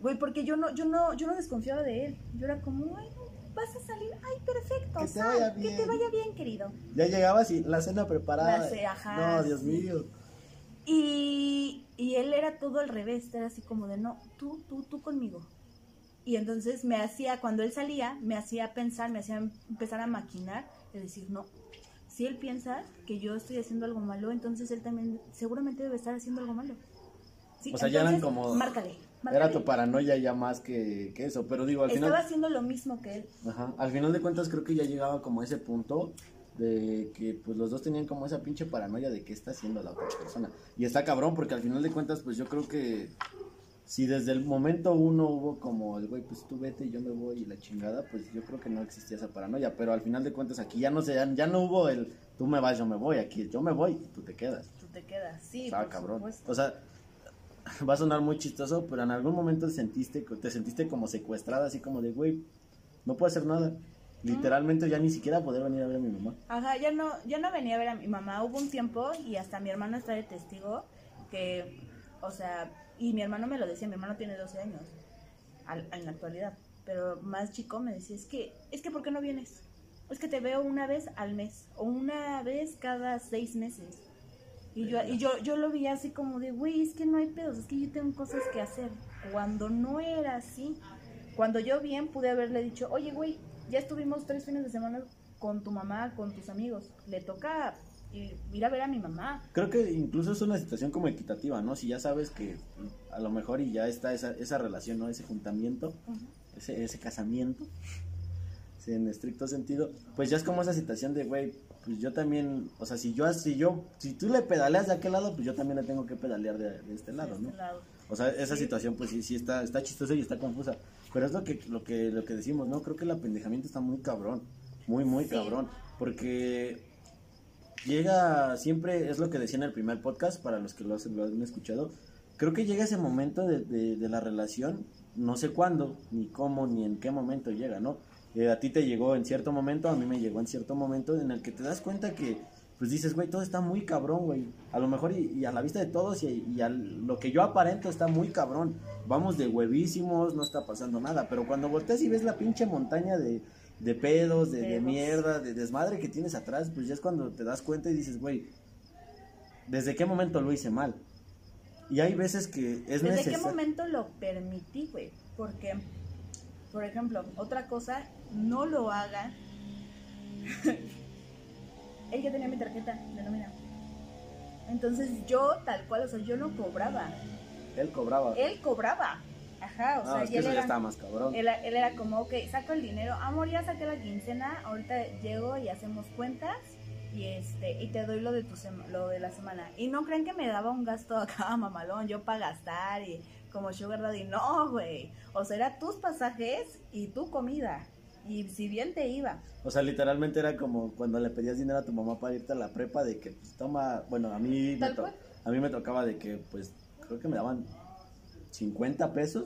Güey, porque yo no, yo no, yo no desconfiaba de él. Yo era como, ay, vas a salir, ay, perfecto, Que te sal, vaya que bien". te vaya bien, querido. Ya llegabas y la cena preparada. La ce- ajá, no, Dios mío. Y, y él era todo al revés, era así como de, no, tú, tú, tú conmigo. Y entonces me hacía, cuando él salía, me hacía pensar, me hacía empezar a maquinar, de decir, no, si él piensa que yo estoy haciendo algo malo, entonces él también seguramente debe estar haciendo algo malo. Sí, O sea, ya eran entonces, como- Márcale, Era tu paranoia ya más que, que eso. Pero digo, al Estaba final. haciendo lo mismo que él. Ajá, al final de cuentas creo que ya llegaba como a ese punto de que pues los dos tenían como esa pinche paranoia de qué está haciendo la otra persona. Y está cabrón porque al final de cuentas pues yo creo que si desde el momento uno hubo como el güey pues tú vete y yo me voy y la chingada, pues yo creo que no existía esa paranoia, pero al final de cuentas aquí ya no se ya, ya no hubo el tú me vas, yo me voy, aquí yo me voy y tú te quedas. Tú te quedas, sí, Estaba por cabrón. supuesto. O sea, va a sonar muy chistoso, pero en algún momento sentiste, te sentiste como secuestrada, así como de, güey, no puedo hacer nada. Literalmente ya ni siquiera poder venir a ver a mi mamá. Ajá, ya no, ya no venía a ver a mi mamá. Hubo un tiempo y hasta mi hermano está de testigo que, o sea, y mi hermano me lo decía, mi hermano tiene 12 años al- en la actualidad, pero más chico me decía, es que, es que ¿por qué no vienes? Es que te veo una vez al mes o una vez cada seis meses. Y yo, y yo, yo lo veía así como de, güey, es que no hay pedos, es que yo tengo cosas que hacer. Cuando no era así, cuando yo bien pude haberle dicho, oye, güey, ya estuvimos tres fines de semana con tu mamá, con tus amigos, le toca ir, ir a ver a mi mamá. Creo que incluso es una situación como equitativa, ¿no? Si ya sabes que a lo mejor y ya está esa, esa relación, ¿no? Ese juntamiento, ese, ese casamiento, en estricto sentido, pues ya es como esa situación de, güey, pues yo también, o sea, si yo, si yo, si tú le pedaleas de aquel lado, pues yo también le tengo que pedalear de, de este lado, de ¿no? este lado. O sea, esa Sí. situación pues sí, sí está, está chistosa y está confusa. Pero es lo que, lo que, lo que decimos, ¿no? Creo que el apendejamiento está muy cabrón. Muy, muy Sí. cabrón. Porque llega siempre, es lo que decía en el primer podcast, para los que lo, lo han escuchado. Creo que llega ese momento de, de, la relación, no sé cuándo, ni cómo, ni en qué momento llega, ¿no? Eh, a ti te llegó en cierto momento, a mí me llegó en cierto momento en el que te das cuenta que, pues dices, güey, todo está muy cabrón, güey. A lo mejor y, y a la vista de todos y, y a lo que yo aparento está muy cabrón. Vamos de huevísimos, no está pasando nada. Pero cuando volteas y ves la pinche montaña de, de pedos, de, de mierda, de desmadre que tienes atrás, pues ya es cuando te das cuenta y dices, güey, ¿desde qué momento lo hice mal? Y hay veces que es ¿Desde necesario. qué momento lo permití, güey? Porque, por ejemplo, otra cosa, no lo hagan. Él ya tenía mi tarjeta de nómina. Entonces yo, tal cual, o sea, yo no cobraba. Él cobraba. Él cobraba. Ajá, o no, sea, es que eso ya era, estaba más cabrón. él, él era como, ok, saco el dinero, amor, ya saqué la quincena, ahorita llego y hacemos cuentas y este y te doy lo de tu sema- lo de la semana. Y no creen que me daba un gasto acá mamalón, yo para gastar y como sugar daddy, no, güey. O sea, era tus pasajes y tu comida. Y si bien te iba. O sea, literalmente era como cuando le pedías dinero a tu mamá para irte a la prepa de que pues toma, bueno, a mí me, a mí me tocaba de que pues creo que me daban 50 pesos.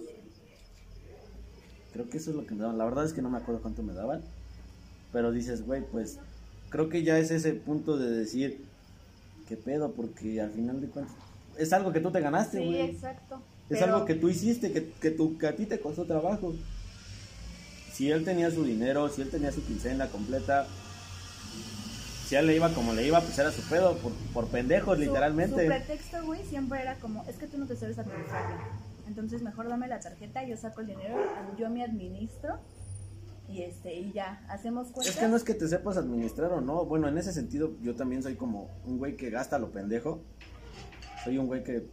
Creo que eso es lo que me daban. La verdad es que no me acuerdo cuánto me daban. Pero dices, güey, pues creo que ya es ese punto de decir, ¿qué pedo? Porque al final de cuentas es algo que tú te ganaste, Sí, güey. exacto. Es Pero- algo que tú hiciste, que, que, que a ti te costó trabajo. Si él tenía su dinero, si él tenía su quincena completa, si a él le iba como le iba, pues era su pedo, por, por pendejos, Su- literalmente. Su pretexto, güey, siempre era como, es que tú no te sabes administrar. Entonces mejor dame la tarjeta, yo saco el dinero, yo me administro y este y ya, hacemos cuentas. Es que no es que te sepas administrar o no. Bueno, en ese sentido, yo también soy como un güey que gasta lo pendejo. Soy un güey que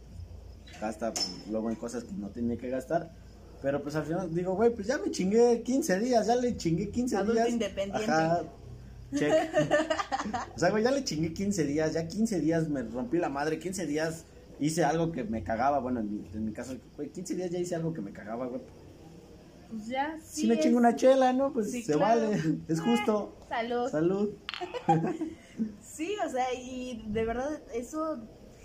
gasta pues, luego en cosas que no tiene que gastar. Pero pues al final digo, güey, pues ya me chingué 15 días, ya le chingué 15 Adulto días. independiente. Ajá. Check. o sea, güey, ya le chingué 15 días, ya 15 días me rompí la madre, 15 días hice algo que me cagaba. Bueno, en mi, en mi caso, güey, 15 días ya hice algo que me cagaba, güey. Pues ya, sí. si me es- chingo una chela, ¿no? Pues Sí, se claro. vale, es justo. Salud. Salud. Sí, o sea, y de verdad eso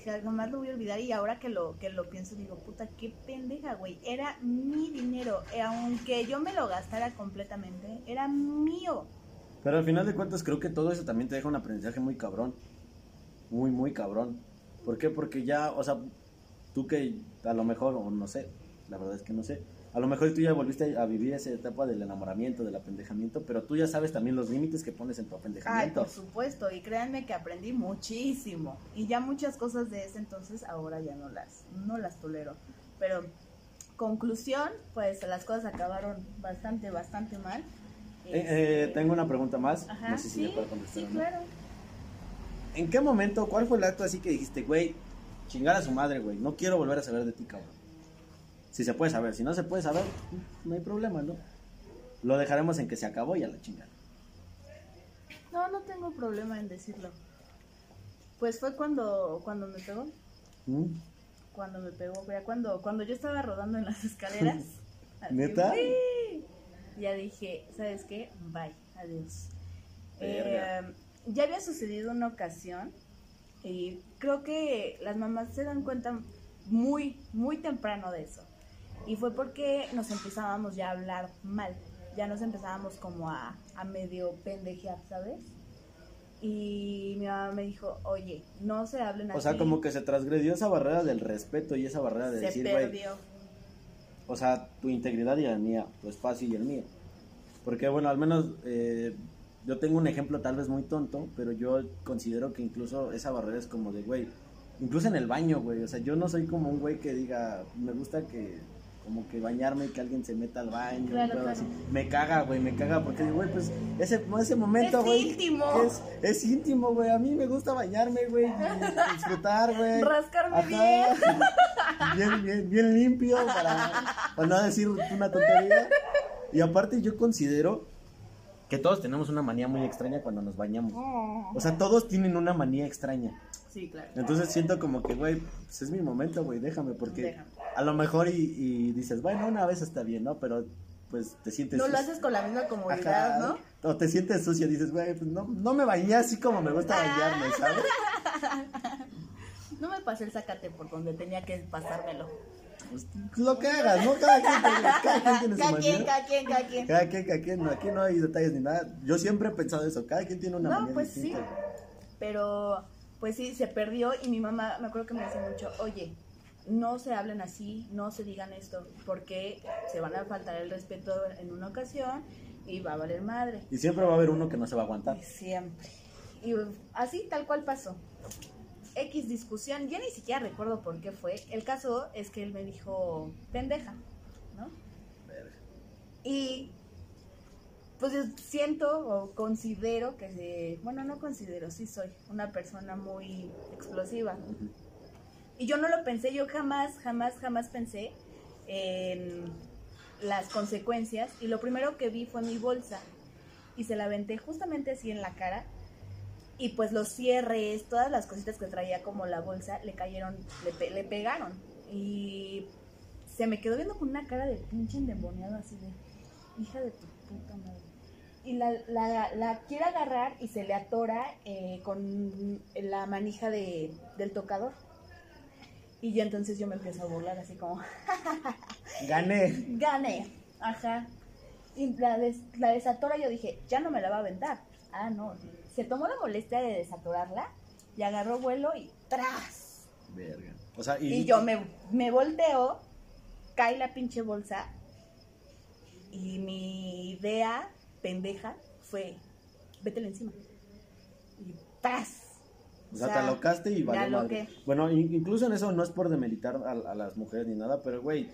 jamás lo voy a olvidar y ahora que lo que lo pienso digo, puta, qué pendeja, güey. Era mi dinero, eh, aunque yo me lo gastara completamente, era mío. Pero al final de cuentas creo que todo eso también te deja un aprendizaje muy cabrón. Muy, muy cabrón. ¿Por qué? Porque ya, o sea, tú que a lo mejor, o no sé, la verdad es que no sé, a lo mejor tú ya volviste a vivir esa etapa del enamoramiento, del apendejamiento, pero tú ya sabes también los límites que pones en tu Ay, apendejamiento. por supuesto, y créanme que aprendí muchísimo. Y ya muchas cosas de ese entonces ahora ya no las, no las tolero. Pero, conclusión, pues las cosas acabaron bastante, bastante mal. Eh, eh, tengo una pregunta más, Ajá, no sé si sí, me puedo contestar sí, o no. ¿En qué momento, cuál fue el acto así que dijiste, güey, chingar a su madre, güey, no quiero volver a saber de ti, cabrón? Si se puede saber, si no se puede saber, no hay problema, ¿no? Lo dejaremos en que se acabó y a la chingada. No, no tengo problema en decirlo. Pues fue cuando, cuando me pegó. ¿Mm? Cuando me pegó, ya cuando, cuando yo estaba rodando en las escaleras. ¿Neta? Ya dije, ¿sabes qué? Bye, adiós. Eh, ya había sucedido una ocasión y creo que las mamás se dan cuenta muy, muy temprano de eso. Y fue porque nos empezábamos ya a hablar mal. Ya nos empezábamos como a, a medio pendejear, ¿sabes? Y mi mamá me dijo, oye, no se hablen así. O sea, como que se transgredió esa barrera del respeto y esa barrera de se decir, perdió. o sea, tu integridad y la mía, tu espacio y el mío. Porque, bueno, al menos eh, yo tengo un ejemplo tal vez muy tonto, pero yo considero que incluso esa barrera es como de, güey, incluso en el baño, güey, o sea, yo no soy como un güey que diga, me gusta que, como que bañarme y que alguien se meta al baño, Claro, claro. así. me caga, güey, me caga, porque, güey, pues, ese, ese momento, Es güey, íntimo. Es, es íntimo, güey, a mí me gusta bañarme, güey, disfrutar, güey. Rascarme Ajá. bien. bien, bien, bien limpio para, para no decir una tontería. Y aparte yo considero que todos tenemos una manía muy extraña cuando nos bañamos. O sea, todos tienen una manía extraña. Sí, claro. Entonces siento como que, güey, pues es mi momento, güey, déjame, porque Déjame. a lo mejor y, y dices, bueno, una vez está bien, ¿no? Pero pues te sientes... No lo haces con la misma comodidad, Ajá. ¿no? O te sientes sucio, dices, güey, pues no, no me bañé así como me gusta bañarme, ¿sabes? No me pasé el sacate por donde tenía que pasármelo. Pues lo que hagas, ¿no? Cada quien, tiene- cada quien tiene su Cada quien, cada quien, cada quien. Cada quien, cada quien, aquí no hay detalles ni nada. Yo siempre he pensado eso, cada quien tiene una No, manera pues sí. Pero, pues sí, se perdió y mi mamá, me acuerdo que me decía mucho, oye, no se hablen así, no se digan esto, porque se van a faltar el respeto en una ocasión y va a valer madre. Y siempre va a haber uno que no se va a aguantar. Siempre. Y así, tal cual pasó. X discusión, yo ni siquiera recuerdo por qué fue. El caso es que él me dijo pendeja, ¿no? Y pues yo siento o considero que, se- bueno, no considero, sí soy una persona muy explosiva. Y yo no lo pensé, yo jamás, jamás, jamás pensé en las consecuencias. Y lo primero que vi fue mi bolsa. Y se la aventé justamente así en la cara. Y pues los cierres, todas las cositas que traía como la bolsa, le cayeron, le, pe- le pegaron. Y se me quedó viendo con una cara de pinche endemoniado así de, hija de tu puta madre. Y la, la, la quiere agarrar y se le atora eh, con la manija de, del tocador. Y yo entonces yo me empiezo a burlar así como, Gané. gané, ajá. Y la, des- la desatora yo dije, ya no me la va a aventar. Ah, no. Se tomó la molestia de desatorarla y agarró vuelo y ¡tras! Verga. O sea, y, Y yo me, me volteo, cae la pinche bolsa y mi idea pendeja fue, vétela encima. Y ¡tras! O sea, te alocaste y valió madre. Bueno, in- incluso en eso no es por demeritar a, a las mujeres ni nada, pero güey,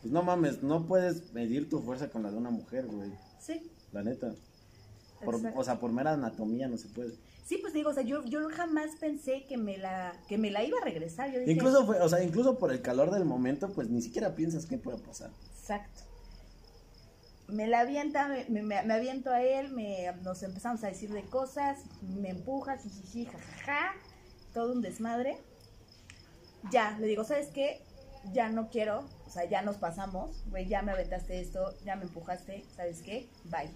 pues no mames, no puedes medir tu fuerza con la de una mujer, güey. Sí, La neta. Por- o sea, por mera anatomía no se puede. Sí, pues digo, o sea, yo, yo jamás pensé que me la que me la iba a regresar. Yo dije, Incluso fue, o sea, incluso por el calor del momento, pues ni siquiera piensas qué puede pasar. Exacto. Me la avienta, me, me, me aviento a él, me, nos empezamos a decir de cosas, me empuja, jijiji, jajaja, todo un desmadre. Ya, le digo, ¿sabes qué? Ya no quiero, o sea, ya nos pasamos, güey, ya me aventaste esto, ya me empujaste, ¿sabes qué? Bye.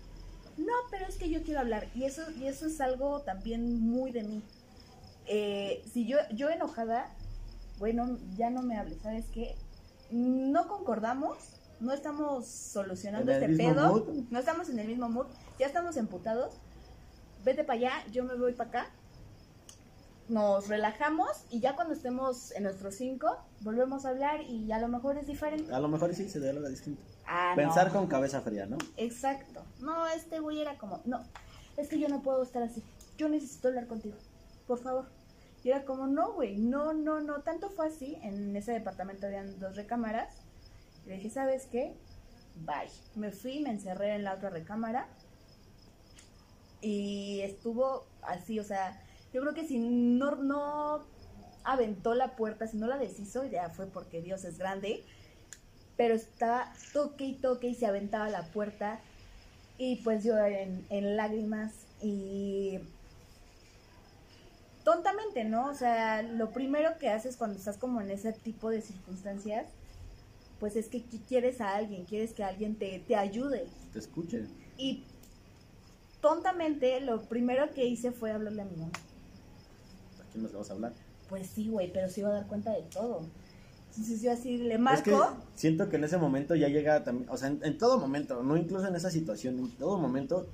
No, pero es que yo quiero hablar, y eso, y eso es algo también muy de mí. Eh, si yo, yo enojada, bueno, ya no me hables, ¿sabes qué? No concordamos, no estamos solucionando ¿En el este pedo, mood? no estamos en el mismo mood, ya estamos emputados, vete para allá, yo me voy para acá, nos relajamos y ya cuando estemos en nuestros cinco, volvemos a hablar y a lo mejor es diferente. A lo mejor sí se dialoga distinto. Ah, Pensar no. con cabeza fría, ¿no? Exacto. No, este güey era como, no, es que yo no puedo estar así. Yo necesito hablar contigo. Por favor. Y era como, no, güey, no, no, no. Tanto fue así. En ese departamento habían dos recámaras. Y le dije, ¿sabes qué? Bye. Me fui, me encerré en la otra recámara. Y estuvo así, o sea, yo creo que si no, no aventó la puerta, si no la deshizo, ya fue porque Dios es grande pero estaba toque y toque y se aventaba la puerta y pues yo en, en lágrimas y tontamente, ¿no? O sea, lo primero que haces cuando estás como en ese tipo de circunstancias, pues es que qui- quieres a alguien, quieres que alguien te, te ayude. Te escuche. Y tontamente lo primero que hice fue hablarle a mi mamá. ¿A quién nos vamos a hablar? Pues sí, güey, pero se iba a dar cuenta de todo. Entonces yo así le Es que marco. siento que en ese momento ya llega también, o sea, en, en todo momento, no incluso en esa situación, en todo momento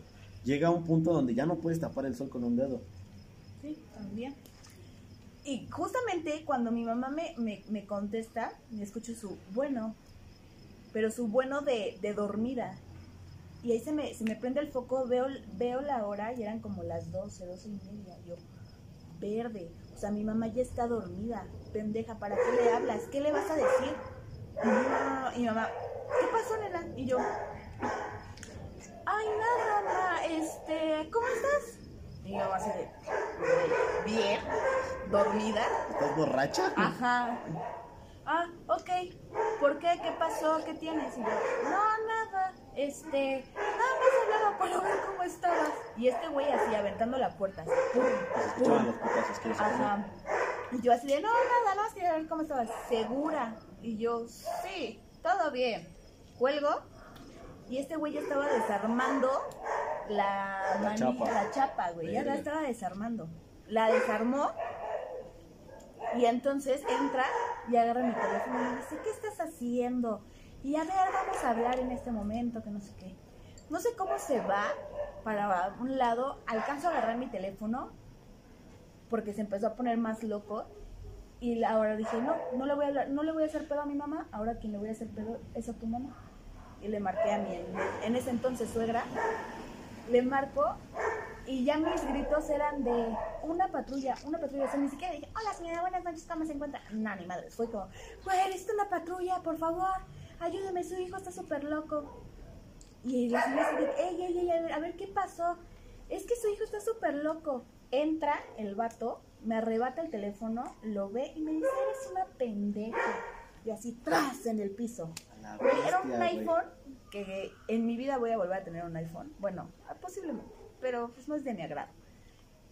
llega un punto donde ya no puedes tapar el sol con un dedo. Sí, también. Y justamente cuando mi mamá me, me, me contesta, me escucho su bueno, pero su bueno de, de dormida. Y ahí se me, se me prende el foco, veo, veo la hora y eran como las 12, 12 y media. Yo, verde, o sea, mi mamá ya está dormida, pendeja, ¿para qué le hablas? ¿Qué le vas a decir? Y, mi mamá, ¿qué pasó, nena? Y yo, ay, nada, mamá, este, ¿cómo estás? Y mi mamá así de, bien, dormida. ¿Estás borracha? Ajá. Ah, ok. ¿Por qué? ¿Qué pasó? ¿Qué tienes? Y yo, no, nada. Este, nada más hablaba para ver cómo estabas. Y este güey así aventando la puerta. Así, pum, escuchaban los putazos que Ajá. Y yo así de, no, nada, no, quería ver cómo estabas. ¿Segura? Y yo, sí, todo bien. Cuelgo. Y este güey ya estaba desarmando la, La chapa. la chapa, güey. Ya la estaba desarmando. La desarmó. Y entonces entra y agarra mi teléfono y me dice, ¿qué estás haciendo? Y a ver, vamos a hablar en este momento, que no sé qué. No sé cómo se va para un lado, alcanzo a agarrar mi teléfono porque se empezó a poner más loco y ahora dije, no, no le voy a hablar, no le voy a hacer pedo a mi mamá, ahora quien le voy a hacer pedo es a tu mamá. Y le marqué a mi, en ese entonces suegra, le marco Y ya mis gritos eran de una patrulla, una patrulla. O sea, ni siquiera dije, hola señora, buenas noches, ¿cómo se encuentra? No, ni madre. Fue como, güey, necesito una patrulla, por favor. Ayúdeme, su hijo está súper loco. Y la señora se dice, ey, ey, ey, a ver, a ver qué pasó. Es que su hijo está súper loco. Entra el vato, me arrebata el teléfono, lo ve y me dice, eres una pendeja. Y así, tras en el piso. A la Güey, era un bestia, iPhone que en mi vida voy a volver a tener un iPhone. Bueno, posiblemente, pero pues no es de mi agrado.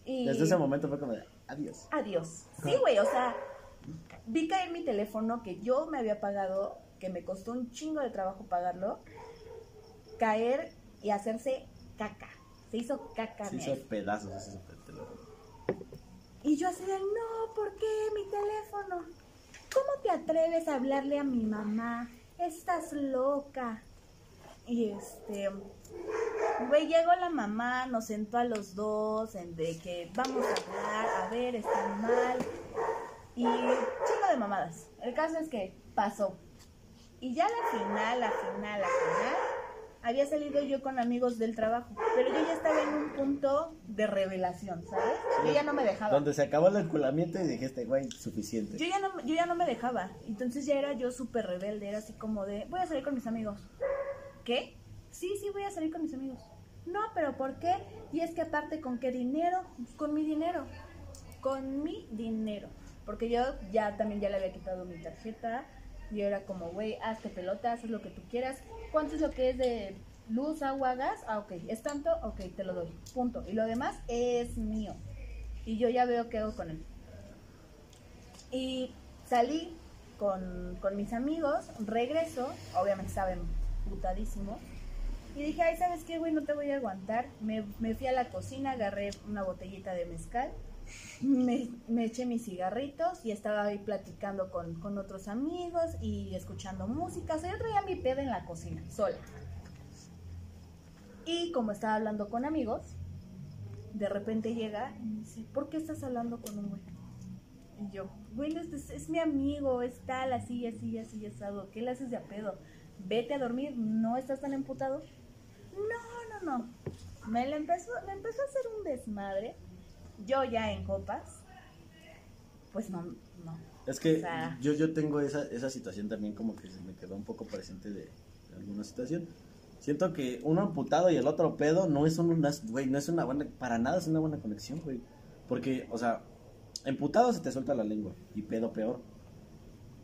Y Desde ese momento fue como de, adiós. adiós. Sí, güey, o sea, vi caer mi teléfono que yo me había pagado, que me costó un chingo de trabajo pagarlo, caer y hacerse caca. Se hizo caca. Se hizo pedazos ese teléfono. Y yo así de, no, ¿por qué mi teléfono? ¿Cómo te atreves a hablarle a mi mamá? Estás loca. Y este, güey, llegó la mamá, nos sentó a los dos, en de que vamos a hablar, a ver, está mal. Y chingo de mamadas. El caso es que pasó. Y ya la final, la final, la final, había salido yo con amigos del trabajo. Pero yo ya estaba en un punto de revelación, ¿sabes? Yo ya no me dejaba. Donde se acabó el enculamiento y dijiste, güey, suficiente. Yo ya no, yo ya no me dejaba. Entonces ya era yo súper rebelde. Era así como de, voy a salir con mis amigos. ¿Qué? Sí, sí, voy a salir con mis amigos. No, pero ¿por qué? Y es que aparte, ¿con qué dinero? Con mi dinero. Con mi dinero. Porque yo ya también ya le había quitado mi tarjeta. Yo era como, güey, hazte pelota, haz lo que tú quieras. ¿Cuánto es lo que es de luz, agua, gas? Ah, ok. ¿Es tanto? Ok, te lo doy. Punto. Y lo demás es mío. Y yo ya veo qué hago con él. Y salí con, con mis amigos, regreso, obviamente estaba emputadísimo. Y dije, ay, ¿sabes qué, güey? No te voy a aguantar. Me, me fui a la cocina, agarré una botellita de mezcal, me, eché mis cigarritos y estaba ahí platicando con, con otros amigos y escuchando música. O sea, yo traía mi pedo en la cocina, sola. Y como estaba hablando con amigos, de repente llega y me dice, ¿por qué estás hablando con un güey? Y yo, güey, es, es- mi amigo, es tal, así, así, así, asado. ¿Qué le haces de a pedo? Vete a dormir, ¿no estás tan emputado? No, no, no. Me, le empezó, me empezó a hacer un desmadre. Yo ya en copas. Pues no, no. Es que O sea- yo, yo tengo esa, esa situación también como que se me quedó un poco presente de, de alguna situación. Siento que uno amputado y el otro pedo no es, un- una, güey, no es una buena, para nada es una buena conexión, güey. Porque, o sea, emputado se te suelta la lengua y pedo peor.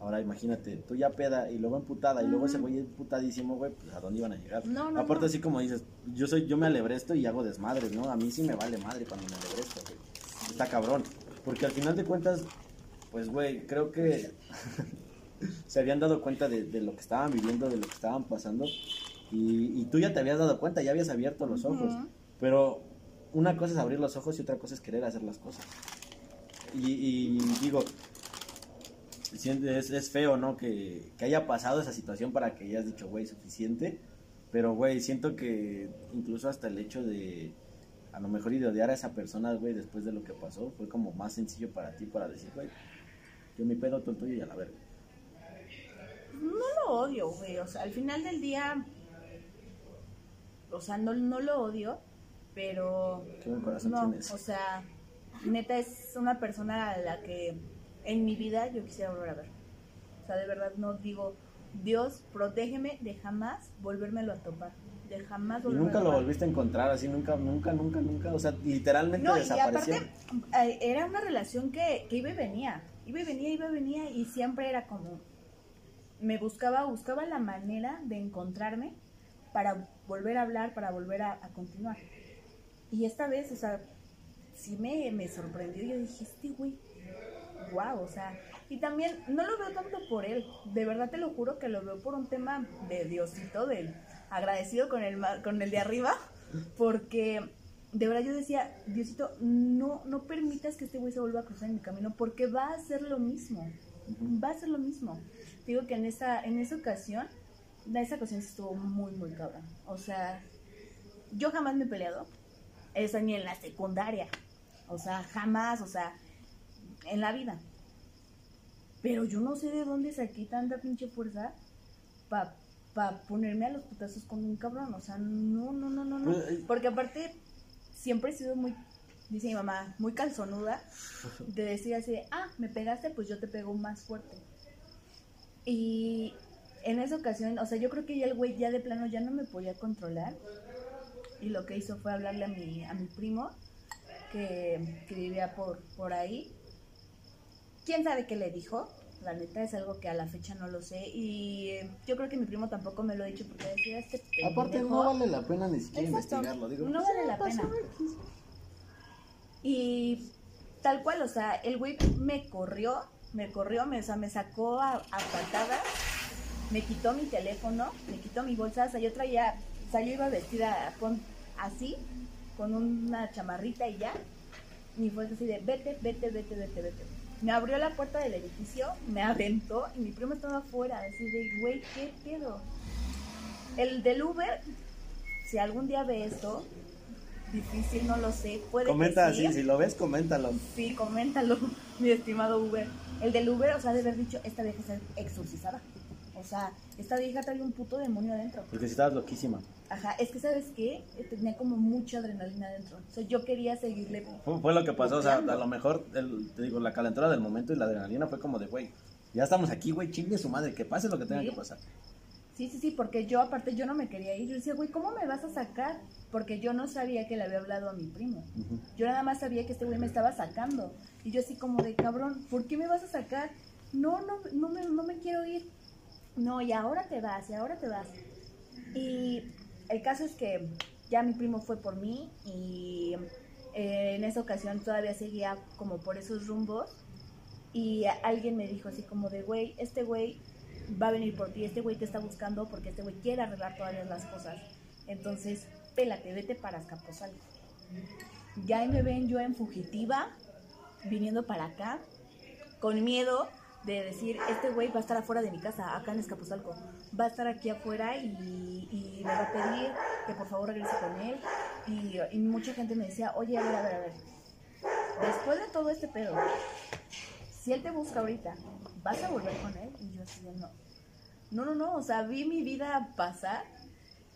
Ahora imagínate, tú ya peda y luego emputada y luego ese güey emputadísimo, güey, pues a dónde iban a llegar. No, no, Aparte no. así como dices, yo soy, yo me alebresto y hago desmadres, ¿no? A mí sí me vale madre cuando me alebresto, güey. Está cabrón. Porque al final de cuentas, pues güey, creo que se habían dado cuenta de, de lo que estaban viviendo, de lo que estaban pasando. Y, y tú ya te habías dado cuenta, ya habías abierto los ojos. Ujú. Pero una cosa es abrir los ojos y otra cosa es querer hacer las cosas. Y, y digo, siente- es, es feo, ¿no? Que, que haya pasado esa situación para que hayas dicho, güey, suficiente. Pero, güey, siento que incluso hasta el hecho de, a lo mejor, y de odiar a esa persona, güey, después de lo que pasó, fue como más sencillo para ti para decir, güey, yo mi pedo, tú el tuyo y a la verga. No lo odio, güey. O sea, al final del día. O sea, no, no lo odio, pero. Qué buen corazón No, tienes. o sea, neta es una persona a la que en mi vida yo quisiera volver a ver. O sea, de verdad no digo, Dios, protégeme de jamás volvérmelo a topar. De jamás Y volverme nunca a lo volviste a encontrar así, nunca, nunca, nunca, nunca. O sea, literalmente No, y desapareció. aparte eh, era una relación que, que iba y venía, iba y venía, iba y venía y siempre era como, me buscaba, buscaba la manera de encontrarme para volver a hablar, para volver a, a continuar. Y esta vez, o sea, sí me, me sorprendió, yo dije, este güey, wow, o sea, y también no lo veo tanto por él, de verdad te lo juro que lo veo por un tema de Diosito, de agradecido con el, con el de arriba, porque de verdad yo decía, Diosito, no, no permitas que este güey se vuelva a cruzar en mi camino, porque va a hacer lo mismo, va a hacer lo mismo. Digo que en esa, en esa ocasión, en esa ocasión estuvo muy, muy cabrón. O sea, yo jamás me he peleado, eso ni en la secundaria, o sea, jamás, o sea, en la vida. Pero yo no sé de dónde saqué tanta pinche fuerza para pa ponerme a los putazos con un cabrón. O sea, no, no, no, no, no. Pues, eh, Porque aparte, siempre he sido muy, dice mi mamá, muy calzonuda, de decir así, ah, me pegaste, pues yo te pego más fuerte. Y en esa ocasión, o sea, yo creo que ya el güey ya de plano ya no me podía controlar. Y lo que hizo fue hablarle a mi, a mi primo, que, que vivía por, por ahí. ¿Quién sabe qué le dijo? La neta es algo que a la fecha no lo sé. Y eh, yo creo que mi primo tampoco me lo ha dicho porque decía este Aparte pendejo". no vale la pena ni siquiera Exacto. investigarlo. Digo, No vale la pena. Y tal cual, o sea, el güey me corrió, me corrió, me, o sea, me sacó a, a patadas, me quitó mi teléfono, me quitó mi bolsa, o sea, yo traía, o sea, yo iba vestida con, así, con una chamarrita y ya, y fue así de, vete, vete, vete, vete, vete. Me abrió la puerta del edificio, me aventó, y mi primo estaba afuera, así de, güey, ¿qué pedo? El del Uber, si algún día ve esto, difícil, no lo sé, puede Comenta, que sí. sí, si lo ves, coméntalo. Sí, coméntalo, mi estimado Uber. El del Uber, o sea, de haber dicho, esta vieja está exorcizada. O sea, esta vieja trae un puto demonio adentro. Porque si estabas loquísima. Ajá, es que, ¿sabes qué? Eh, Tenía como mucha adrenalina adentro. O sea, yo quería seguirle. Fue, fue lo que pasó, o sea, a lo mejor, el- te digo, la calentura del momento y la adrenalina fue como de, güey, ya estamos aquí, güey, chingue su madre, que pase lo que tenga Sí. que pasar. Sí, sí, sí, porque yo aparte yo no me quería ir. Yo decía, güey, ¿cómo me vas a sacar? Porque yo no sabía que le había hablado a mi primo. Yo nada más sabía que este güey me estaba sacando. Y yo así como de, cabrón, ¿por qué me vas a sacar? No, no, no me, no me quiero ir. No, y ahora te vas, y ahora te vas. Y el caso es que ya mi primo fue por mí y eh, en esa ocasión todavía seguía como por esos rumbos. Y alguien me dijo así como de, güey, este güey va a venir por ti, este güey te está buscando porque este güey quiere arreglar todas las cosas. Entonces, pélate, vete para Azcapotzalco. Ya ahí me ven yo en fugitiva, viniendo para acá, con miedo de decir, este güey va a estar afuera de mi casa, acá en Escapuzalco. Va a estar aquí afuera y, y me va a pedir que por favor regrese con él. Y, y mucha gente me decía, oye, a ver, a ver, a ver. Después de todo este pedo, si él te busca ahorita, ¿vas a volver con él? Y yo así de no. No, no, no, o sea, vi mi vida pasar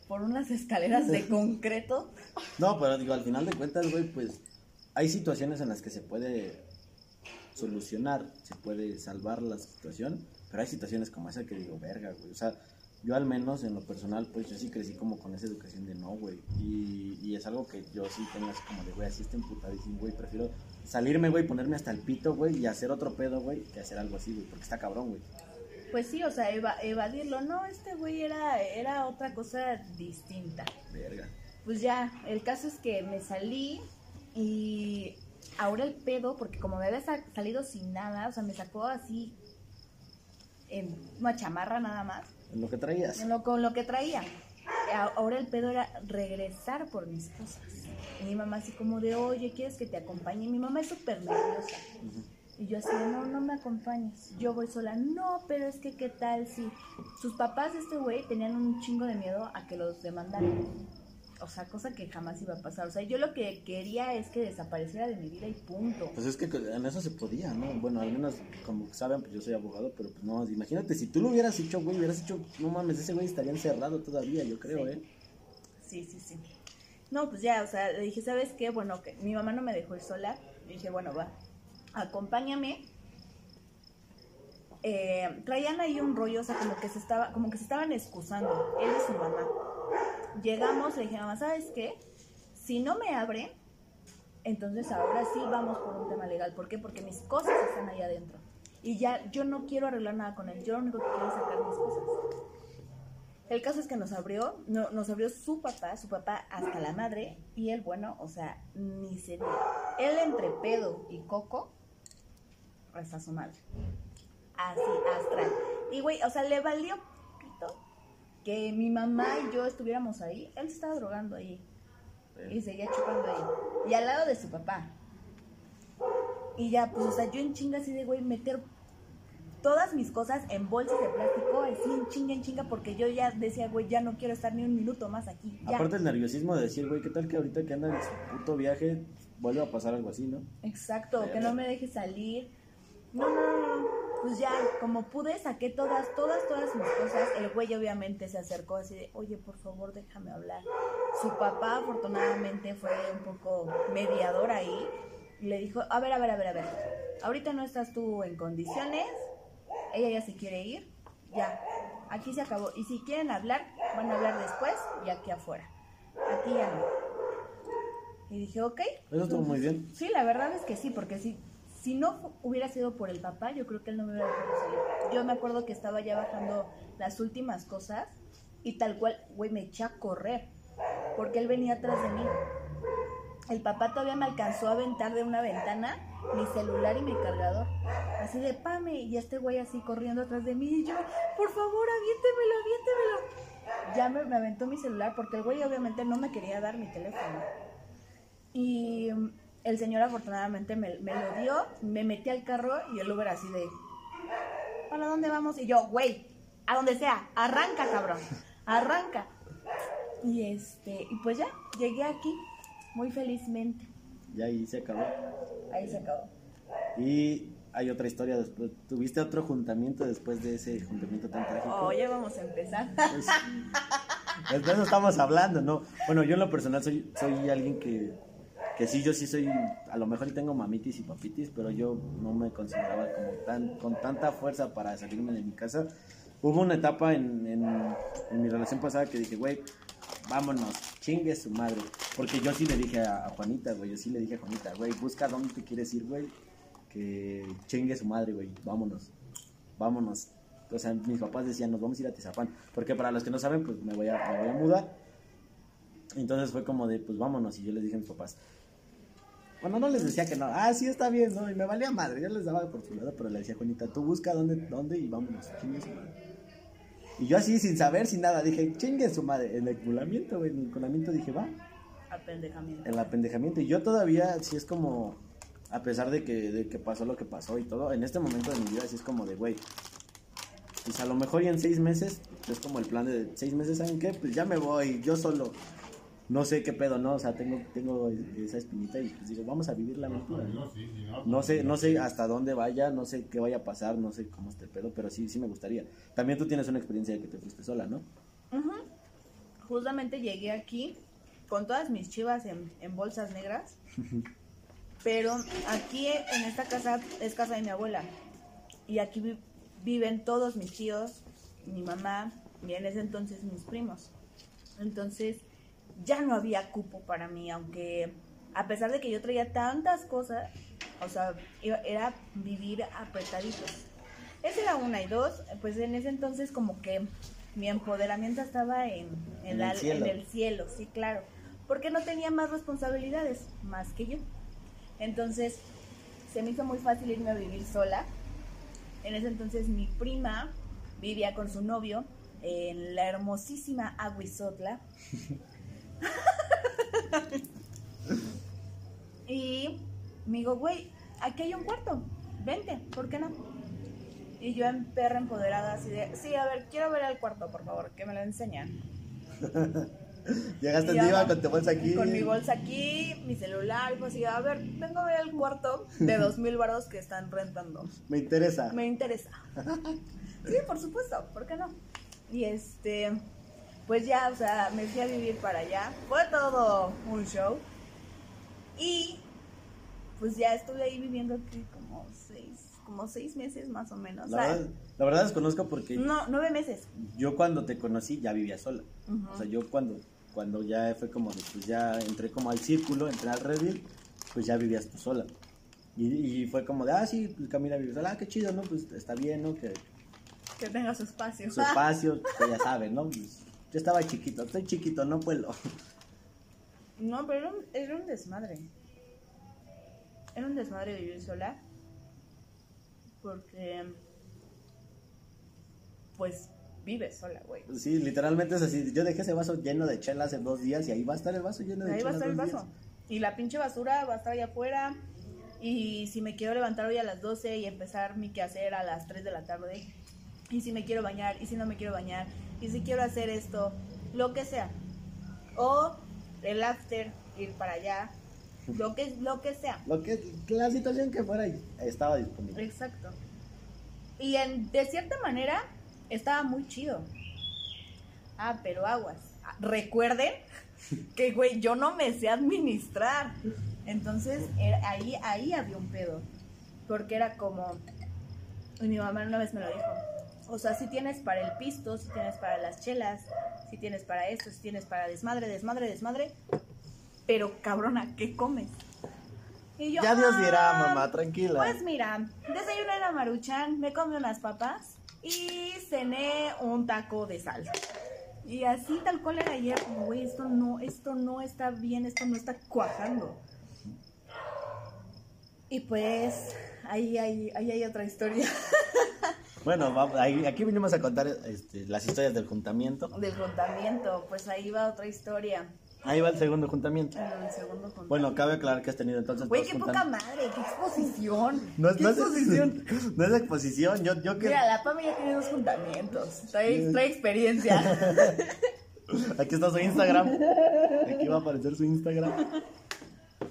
por unas escaleras de concreto. No, pero digo, al final de cuentas, güey, pues hay situaciones en las que se puede solucionar, se puede salvar la situación, pero hay situaciones como esa que digo, verga, güey. O sea, yo al menos en lo personal, pues yo sí crecí como con esa educación de no, güey. Y, y es algo que yo sí tengo así como de, güey, así está emputadísimo, güey. Prefiero salirme, güey, ponerme hasta el pito, güey, y hacer otro pedo, güey, que hacer algo así, güey, porque está cabrón, güey. Pues sí, o sea, eva- evadirlo. No, este güey era, era otra cosa distinta. Verga. Pues ya, el caso es que me salí y ahora el pedo, porque como me había sa- salido sin nada, o sea, me sacó así en una chamarra nada más, En lo que traías. en lo- con lo que traía. Ahora el pedo era regresar por mis cosas. Y mi mamá así como de, oye, ¿quieres que te acompañe? Mi mamá es súper nerviosa. Y yo así, no, no me acompañes, yo voy sola. No, pero es que qué tal si sus papás de este güey tenían un chingo de miedo a que los demandaran. O sea, cosa que jamás iba a pasar. O sea, yo lo que quería es que desapareciera de mi vida y punto. Pues es que en eso se podía, ¿no? Bueno, al menos como saben, pues yo soy abogado, pero pues no, imagínate, si tú lo hubieras hecho, güey, hubieras hecho, no mames, ese güey estaría encerrado todavía, yo creo, Sí. ¿eh? Sí, sí, sí. No, pues ya, o sea, le dije, ¿sabes qué? Bueno, que mi mamá no me dejó ir sola. Le dije, bueno, va, acompáñame. Eh, traían ahí un rollo, o sea, como que se estaba, como que se estaban excusando, él y su mamá. Llegamos, le dije, mamá, ¿sabes qué? Si no me abren, entonces ahora sí vamos por un tema legal. ¿Por qué? Porque mis cosas están ahí adentro. Y ya yo no quiero arreglar nada con él, yo lo único que quiero es sacar mis cosas. El caso es que nos abrió, no, nos abrió su papá, su papá hasta la madre, y él, bueno, o sea, ni se diga. Él entre pedo y coco, reza a su madre. Así, astral. Y güey, o sea, le valió que mi mamá y yo estuviéramos ahí. Él se estaba drogando ahí. Y seguía chupando ahí. Y al lado de su papá. Y ya, pues, o sea, yo en chinga así de, güey, meter todas mis cosas en bolsas de plástico, así en chinga, en chinga, porque yo ya decía, güey, ya no quiero estar ni un minuto más aquí. Ya. Aparte el nerviosismo de decir, güey, ¿qué tal que ahorita que anda en su puto viaje vuelve a pasar algo así, no? Exacto, que no me deje salir. No, no, no. Pues ya, como pude, saqué todas, todas, todas mis cosas. El güey obviamente se acercó así de, oye, por favor, déjame hablar. Su papá, afortunadamente, fue un poco mediador ahí. Y le dijo, a ver, a ver, a ver, a ver. Ahorita no estás tú en condiciones. Ella ya se quiere ir. Ya, aquí se acabó. Y si quieren hablar, van a hablar después y aquí afuera. Aquí ya no. Y dije, ok. Eso estuvo muy bien. Sí, la verdad es que sí, porque si, si no hubiera sido por el papá, yo creo que él no me hubiera dejado salir. Yo me acuerdo que estaba ya bajando las últimas cosas y tal cual, güey, me eché a correr, porque él venía atrás de mí. El papá todavía me alcanzó a aventar de una ventana mi celular y mi cargador. Así de pame, y este güey así corriendo atrás de mí y yo, por favor, aviéntemelo, aviéntemelo. Ya me, aventó mi celular porque el güey obviamente no me quería dar mi teléfono. Y el señor afortunadamente me, me lo dio, me metí al carro y el Uber así de, ¿para dónde vamos? Y yo, güey, a donde sea, arranca, cabrón, arranca. Y este, y pues ya, llegué aquí muy felizmente. Y ahí se acabó. Ahí se acabó. Y hay otra historia después. ¿Tuviste otro juntamiento después de ese juntamiento tan trágico? Oh, ya vamos a empezar. Pues, pues de eso estamos hablando, ¿no? Bueno, yo en lo personal soy, soy alguien que, que sí, yo sí soy, a lo mejor tengo mamitis y papitis, pero yo no me consideraba como tan, con tanta fuerza para salirme de mi casa. Hubo una etapa en, en, en mi relación pasada que dije, güey, vámonos, chingue su madre. Porque yo sí le dije a, a Juanita, güey, yo sí le dije a Juanita, güey, busca dónde te quieres ir, güey, que chingue su madre, güey, vámonos, vámonos. O sea, mis papás decían, nos vamos a ir a Tizapán. Porque para los que no saben, pues me voy a, me voy a mudar. Entonces fue como de, pues vámonos. Y yo les dije a mis papás, bueno, no les decía que no, ah, sí está bien, ¿no? Y me valía madre, yo les daba por su lado, pero le decía, Juanita, tú busca dónde, dónde y vámonos, chingue su madre. Y yo así, sin saber, sin nada, dije, chingue su madre. En el culamiento, güey, en el culamiento dije, va, Apendejamiento. el apendejamiento. Y yo todavía, sí es como, a pesar de que, de que pasó lo que pasó y todo, en este momento de mi vida, sí es como de, güey, pues a lo mejor y en seis meses, es como el plan de seis meses, ¿saben qué? Pues ya me voy, yo solo. No sé qué pedo, ¿no? O sea, tengo, tengo esa espinita y pues digo, vamos a vivir la aventura, ¿no? No sé, no sé hasta dónde vaya, no sé qué vaya a pasar, no sé cómo esté el pedo, pero sí, sí me gustaría. También tú tienes una experiencia de que te fuiste sola, ¿no? Justamente llegué aquí con todas mis chivas en, en bolsas negras. Pero aquí en esta casa es casa de mi abuela. Y aquí vi- viven todos mis tíos, mi mamá y en ese entonces mis primos. Entonces ya no había cupo para mí, aunque a pesar de que yo traía tantas cosas, o sea, era vivir apretaditos. Esa era una y dos, pues en ese entonces como que mi empoderamiento estaba en, en En la- el cielo. en el cielo, sí, claro. Porque no tenía más responsabilidades, más que yo. Entonces, se me hizo muy fácil irme a vivir sola. En ese entonces mi prima vivía con su novio en la hermosísima Aguizotla. y me dijo, güey, aquí hay un cuarto, vente, ¿por qué no? Y yo en perra empoderada así de, sí, a ver, quiero ver el cuarto, por favor, que me lo enseñan. Llegaste Y en diva con tu bolsa aquí. Con mi bolsa aquí, mi celular, y pues así, a ver, vengo a ver el cuarto de dos mil baros que están rentando. Me interesa. Me interesa. Sí, por supuesto, ¿por qué no? Y este, pues ya, o sea, me fui a vivir para allá. Fue todo un show. Y pues ya estuve ahí viviendo aquí como seis, como seis meses más o menos. La O sea, verdad, la verdad desconozco porque no, nueve meses. yo cuando te conocí ya vivía sola. O sea, yo cuando, cuando ya fue como, de, pues ya entré como al círculo, entré al Redil, pues ya vivías tú sola. Y, y fue como de, ah, sí, pues Camila vive sola, ah, qué chido, ¿no? Pues está bien, ¿no? Que Que tenga su espacio. su espacio, ya saben, ¿no? Pues, yo estaba chiquito, estoy chiquito, no puedo. No, pero era un, era un desmadre. Era un desmadre vivir sola. Porque. Pues vives sola, güey. Sí, literalmente es así. Yo dejé ese vaso lleno de chela hace dos días y ahí va a estar el vaso lleno de Ahí va a chelas estar el vaso. días. Y la pinche basura va a estar allá afuera. Y si me quiero levantar hoy a las 12 y empezar mi quehacer a las 3 de la tarde. Y si me quiero bañar, y si no me quiero bañar, y si quiero hacer esto, lo que sea. O el after, ir para allá, lo que, lo que sea. Lo que, la situación que fuera estaba disponible. Exacto. Y en, de cierta manera estaba muy chido. Ah, pero aguas. Recuerden que, güey, yo no me sé administrar. Entonces, era- ahí, ahí había un pedo. Porque era como. Y mi mamá una vez me lo dijo. O sea, si tienes para el pisto, si tienes para las chelas, si tienes para esto, si tienes para desmadre, desmadre, desmadre. Pero cabrona, ¿qué comes? Y yo, Ya Dios dirá, "Ah, mamá, tranquila. Pues mira, desayuné la maruchan, me comí unas papas y cené un taco de sal. Y así tal cual era ayer, como güey, esto no, esto no está bien, esto no está cuajando. Y pues ahí hay, ahí hay otra historia Bueno, va- ahí- aquí vinimos a contar este, las historias del juntamiento. del juntamiento, pues ahí va otra historia. Ahí va el segundo juntamiento. En el segundo juntamiento. Bueno, cabe aclarar que has tenido entonces Güey, qué poca madre, qué exposición. No, es- ¿Qué no es exposición? no es exposición. Yo, yo que. Mira, la Pame ya tiene dos juntamientos. Trae, trae experiencia. Aquí está su Instagram. Aquí va a aparecer su Instagram.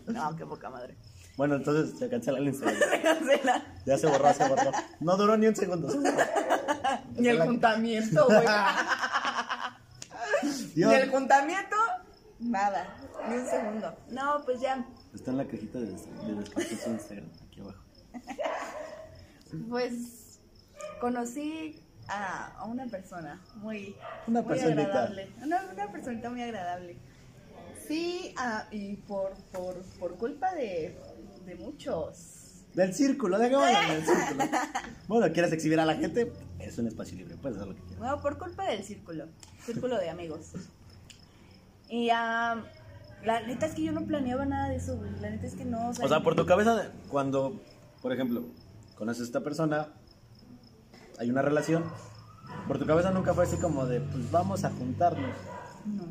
No, qué poca madre. Bueno, entonces se cancela el Instagram. Cancela. Ya se borró, se borró. No duró ni un segundo. Ni el juntamiento, güey. Dios. Ni el juntamiento, nada. Ni un segundo. No, pues ya. Está en la cajita de, de su Instagram, aquí abajo. Pues conocí a, a una persona muy, Una muy personita. agradable. Una, una personita muy agradable. Sí, ah, y por, por, por culpa de, de muchos. Del círculo, déjame del círculo. Bueno, ¿quieres exhibir a la gente? Es un espacio libre, puedes hacer lo que quieras. Bueno, por culpa del círculo. Círculo de amigos. Y ah, la neta es que yo no planeaba nada de eso, güey. La neta es que no. O sea, por tu cabeza, cuando, por ejemplo, conoces a esta persona, hay una relación, por tu cabeza nunca fue así como de, pues vamos a juntarnos. No.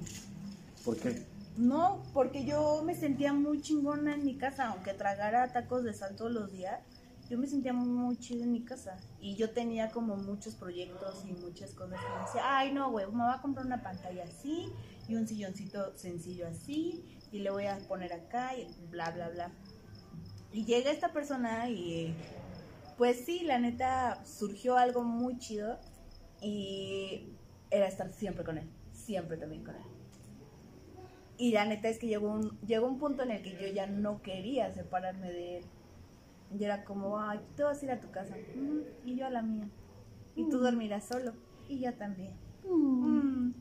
¿Por qué? No, porque yo me sentía muy chingona en mi casa, aunque tragara tacos de sal todos los días, yo me sentía muy, chida en mi casa. Y yo tenía como muchos proyectos y muchas cosas que decía, ay no, güey, me voy a comprar una pantalla así y un silloncito sencillo así y le voy a poner acá y bla, bla, bla. Y llega esta persona y pues sí, la neta surgió algo muy chido y era estar siempre con él, siempre también con él. Y la neta es que llegó un, llegó un punto en el que yo ya no quería separarme de él. Y era como, ay, tú te vas a ir a tu casa. "Ujú, y yo a la mía. Y tú dormirás solo. Y yo también. "Mm".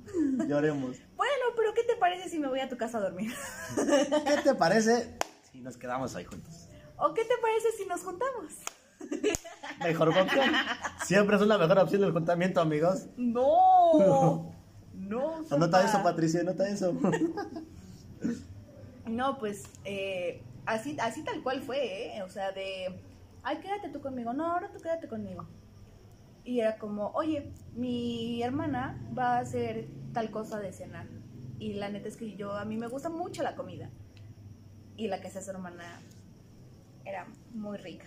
Lloremos. Bueno, pero ¿qué te parece si me voy a tu casa a dormir? ¿Qué te parece si nos quedamos ahí juntos? ¿O qué te parece si nos juntamos? Mejor opción. Siempre es una mejor opción el juntamiento, amigos. No. No. Anota papá. eso, Patricia, anota eso. No, pues eh, así, así tal cual fue, ¿eh? O sea, de, ay, quédate tú conmigo. No, ahora tú quédate conmigo. Y era como, oye, mi hermana va a hacer tal cosa de cenar. Y la neta es que yo, a mí me gusta mucho la comida. Y la que hace su hermana era muy rica.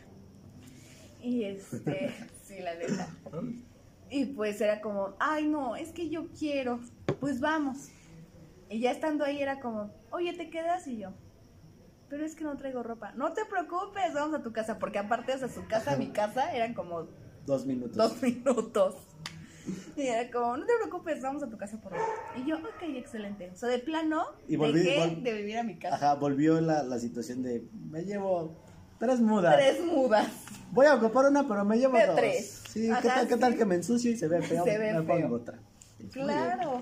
Y este, sí, la neta. Y pues era como, ay, no, es que yo quiero. Pues vamos. Y ya estando ahí era como, oye, ¿te quedas? Y yo, pero es que no traigo ropa. No te preocupes, vamos a tu casa. Porque aparte, o sea, su casa, mi casa, eran como Dos minutos. dos minutos. Y era como, no te preocupes, vamos a tu casa por ropa. Y yo, ok, excelente. O sea, de plano, Y volví- dejé vol- de vivir a mi casa. Ajá, volvió la, la situación de, me llevo tres mudas. Tres mudas. Voy a ocupar una, pero me llevo dos. tres. Sí, Ajá, ¿qué tal, qué tal que me ensucio y se ve feo? Se ve me feo. pongo otra. Claro.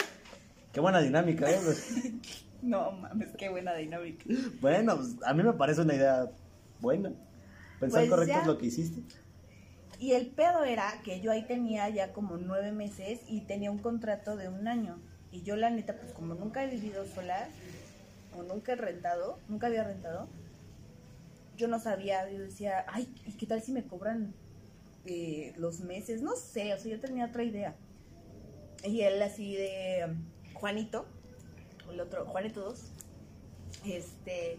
Qué buena dinámica, ¿eh? No mames, qué buena dinámica. bueno, pues, a mí me parece una idea buena. Pensar Pues correcto ya. es lo que hiciste. Y el pedo era que yo ahí tenía ya como nueve meses y tenía un contrato de un año. Y yo la neta, pues como nunca he vivido sola, o nunca he rentado, nunca había rentado, yo no sabía, yo decía, ay, ¿y qué tal si me cobran eh, los meses? No sé, o sea, yo tenía otra idea. Y él así de Juanito, el otro, Juanito 2, este...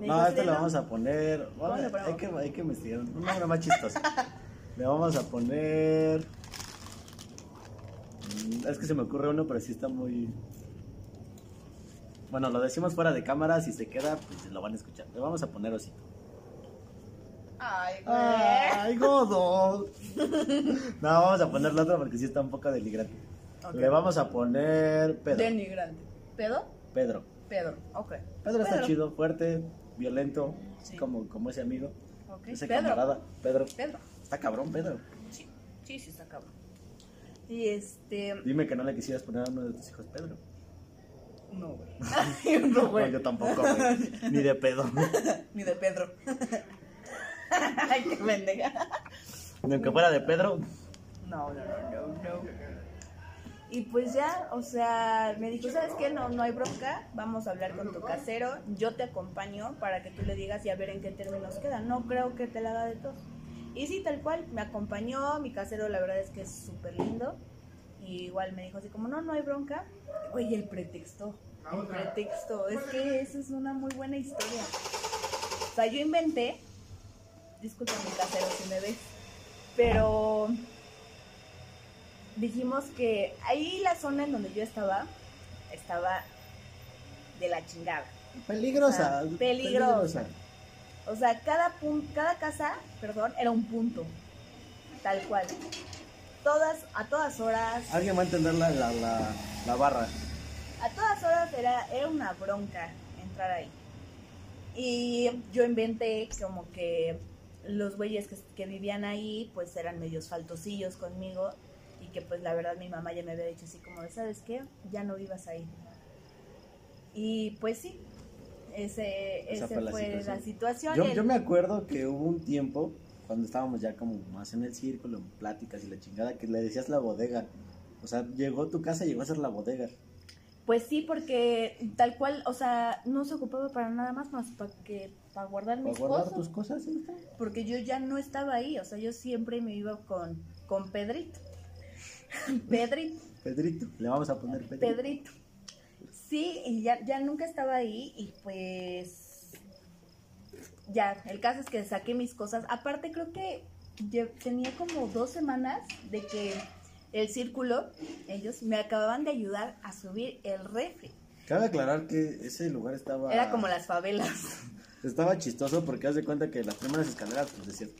me No, este de, lo "No, vamos a poner. ¿Cómo le hay, ponemos? que, hay que investigar. Un nombre más chistoso. Le vamos a poner. Mm, Es que se me ocurre uno, pero sí está muy. Bueno, lo decimos fuera de cámara. Si se queda, pues lo van a escuchar. Le vamos a poner osito. Ay, güey. ¡Ay, godo! no, vamos a ponerle otro porque sí está un poco deligrante. Le vamos a poner Pedro. Denigrante. ¿Pedo? Pedro. Pedro, ok. Pedro está Pedro. chido, fuerte, violento, Sí. como, como ese amigo, Ok. ese Pedro. camarada. Pedro. Pedro. Está cabrón, Pedro. Sí, sí, sí está cabrón. Y este. Dime que no le quisieras poner a uno de tus hijos Pedro. No, güey. No, No, yo tampoco, güey. Ni de pedo. Ni de Pedro. Ay, qué pendeja. Ni aunque fuera de Pedro. No, no, no, no, no. Y pues ya, o sea, me dijo, ¿sabes qué? No, no hay bronca, vamos a hablar con tu casero, yo te acompaño para que tú le digas y a ver en qué términos queda. No creo que te la haga de tos. Y sí, tal cual, me acompañó, mi casero la verdad es que es súper lindo. Y igual me dijo así como, no, no hay bronca. Oye, el pretexto, el pretexto, es que eso es una muy buena historia. O sea, yo inventé, disculpa mi casero si me ves, pero dijimos que ahí la zona en donde yo estaba, estaba de la chingada. Peligrosa. Peligrosa. O sea, cada, pun- cada casa, perdón, era un punto, tal cual. Todas, a todas horas, Alguien va a entender la, la, la, la barra. a todas horas era, era una bronca entrar ahí. Y yo inventé como que los güeyes que, que vivían ahí pues eran medios faltosillos conmigo y que pues la verdad mi mamá ya me había dicho así como ¿sabes qué? Ya no vivas ahí. Y pues sí, ese, fue la fue, la situación. situación. Yo, El- yo me acuerdo que hubo un tiempo, cuando estábamos ya como más en el círculo, en pláticas y la chingada, que le decías la bodega. O sea, llegó tu casa y llegó a ser la bodega. Pues sí, porque tal cual, o sea, no se ocupaba para nada más más para que para guardar Para mis guardar cosas. tus cosas, porque yo ya no estaba ahí, o sea, yo siempre me iba con, con Pedrito. Pedrito, Pedrito, le vamos a poner Pedrito. Pedrito. Sí, y ya, ya nunca estaba ahí y pues ya, el caso es que saqué mis cosas. Aparte creo que lle- tenía como dos semanas de que el círculo, ellos me acababan de ayudar a subir el refri. Cabe aclarar que ese lugar estaba. Era como las favelas. Estaba chistoso porque haz de cuenta que las primeras escaleras, pues decías,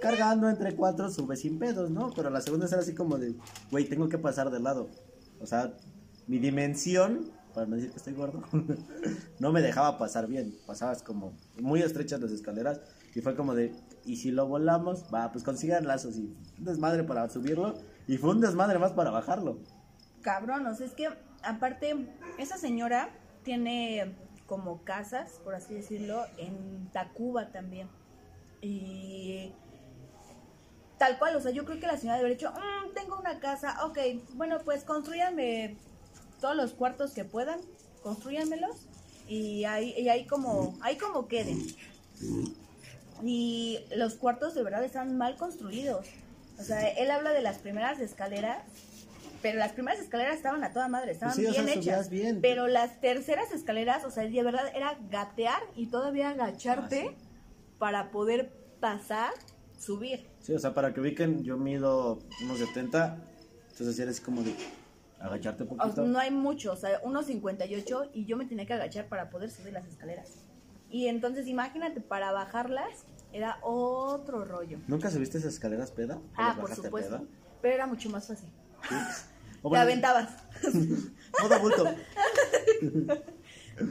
cargando entre cuatro sube sin pedos, ¿no? Pero la segunda era así como de, güey, tengo que pasar de lado. O sea, mi dimensión, para no decir que estoy gordo, no me dejaba pasar bien. Pasabas como muy estrechas las escaleras y fue como de, ¿y si lo volamos? Va, pues consigan lazos y un desmadre para subirlo y fue un desmadre más para bajarlo. Sea, es que aparte, esa señora tiene como casas, por así decirlo, en Tacuba también. Y tal cual, o sea, yo creo que la señora debe haber dicho, "Mm, tengo una casa, ok, bueno, pues construyanme todos los cuartos que puedan, construyanmelos y ahí, y ahí como, ahí como queden. Y los cuartos de verdad están mal construidos. O sea, él habla de las primeras escaleras, pero las primeras escaleras estaban a toda madre, estaban Pues sí, o sea, bien hechas. bien. Pero las terceras escaleras, o sea, de verdad era gatear y todavía agacharte Ah, sí. para poder pasar, subir. Sí, o sea, para que ubiquen, yo mido unos 70, entonces era así como de agacharte un O- poquito. no hay mucho, o sea, unos 58 y yo me tenía que agachar para poder subir las escaleras. Y entonces imagínate, para bajarlas era otro rollo. ¿Nunca subiste esas escaleras peda? ¿O Ah, por supuesto. peda? Pero era mucho más fácil. O Te bueno, aventabas. Modo bulto.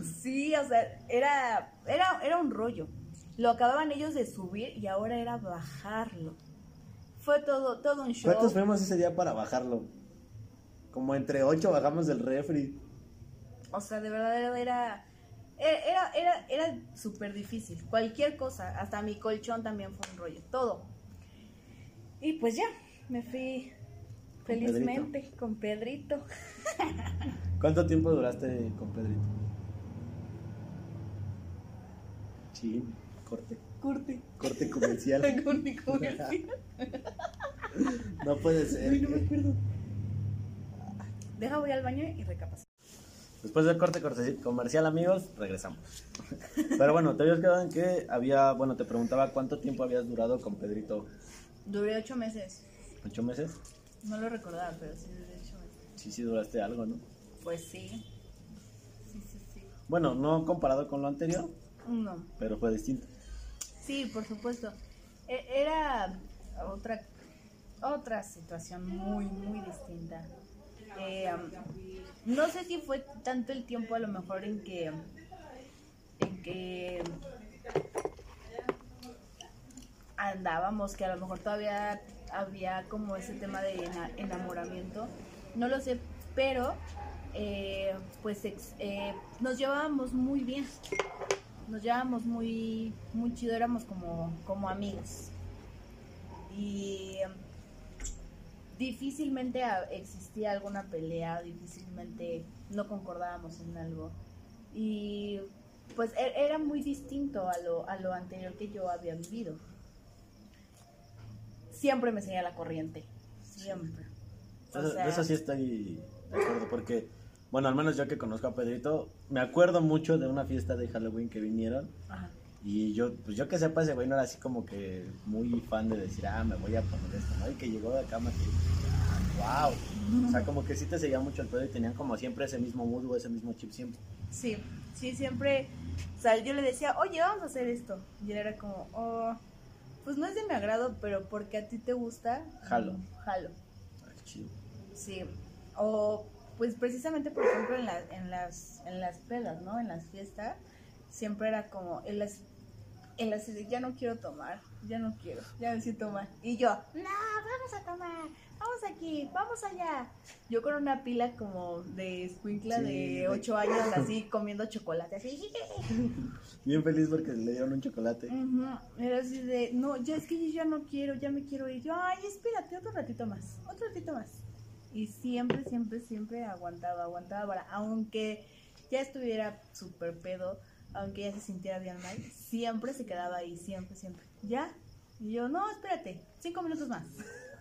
Sí, o sea, era, era, era un rollo. Lo acababan ellos de subir y ahora era bajarlo. Fue todo, todo un show. ¿Cuántos fuimos ese día para bajarlo? Como entre ocho bajamos del refri. O sea, de verdad era, era, era, era súper difícil. Cualquier cosa, hasta mi colchón también fue un rollo, todo. Y pues ya, me fui Felizmente con Pedrito. ¿Cuánto tiempo duraste con Pedrito? Sí, corte. Curte. Corte comercial. Mi comercial. no puede ser. Ay, no me acuerdo. Deja voy al baño y recapacito. Después del corte corte- comercial, amigos, regresamos. Pero bueno, te habías quedado en que había, bueno, te preguntaba cuánto tiempo habías durado con Pedrito. Duré ocho meses. ¿Ocho meses? No lo recordaba, pero sí ocho meses. Sí, sí, duraste algo, ¿no? Pues sí. Sí, sí, sí. Bueno, no comparado con lo anterior, No. pero fue distinto. Sí, por supuesto. E- Era otra otra situación muy, muy distinta. Eh, um, no sé si fue tanto el tiempo a lo mejor en que en que andábamos, que a lo mejor todavía había como ese tema de ena- enamoramiento, no lo sé, pero eh, pues eh, nos llevábamos muy bien, nos llevábamos muy, muy chido, éramos como, como amigos. Y em, difícilmente existía alguna pelea, difícilmente no concordábamos en algo. Y pues e- era muy distinto a lo, a lo anterior que yo había vivido. Siempre me seguía la corriente, siempre. O Eso, sí estoy de acuerdo, porque, bueno, al menos yo que conozco a Pedrito, me acuerdo mucho de una fiesta de Halloween que vinieron. ajá. Y yo, pues yo que sepa, ese güey no era así como que muy fan de decir, ah, me voy a poner esto, ¿no? Y que llegó de acá, me ah, wow. O sea, como que sí te seguía mucho el pedo y tenían como siempre ese mismo mood o ese mismo chip siempre. Sí, sí, siempre, o sea, yo le decía, oye, vamos a hacer esto. Y él era como, oh, pues no es de mi agrado, pero porque a ti te gusta, Jalo. jalo. Qué chido. Sí, o pues precisamente, por ejemplo, en, la- en, las, en las pedas, ¿no? En las fiestas, siempre era como, en las, en las, ya no quiero tomar, ya no quiero, ya me siento mal. Y yo, no, vamos a tomar, vamos aquí, vamos allá. Yo con una pila como de escuincla Sí, de de- 8 años, así comiendo chocolate, así. Bien feliz porque le dieron un chocolate. Era así de, no, ya es que yo ya no quiero, ya me quiero ir. Yo, ay, espérate, otro ratito más, otro ratito más. Y siempre, siempre, siempre aguantaba, aguantaba para, aunque ya estuviera súper pedo, aunque ya se sintiera bien mal, siempre se quedaba ahí, siempre, siempre. ¿Ya? Y yo, no, espérate, cinco minutos más.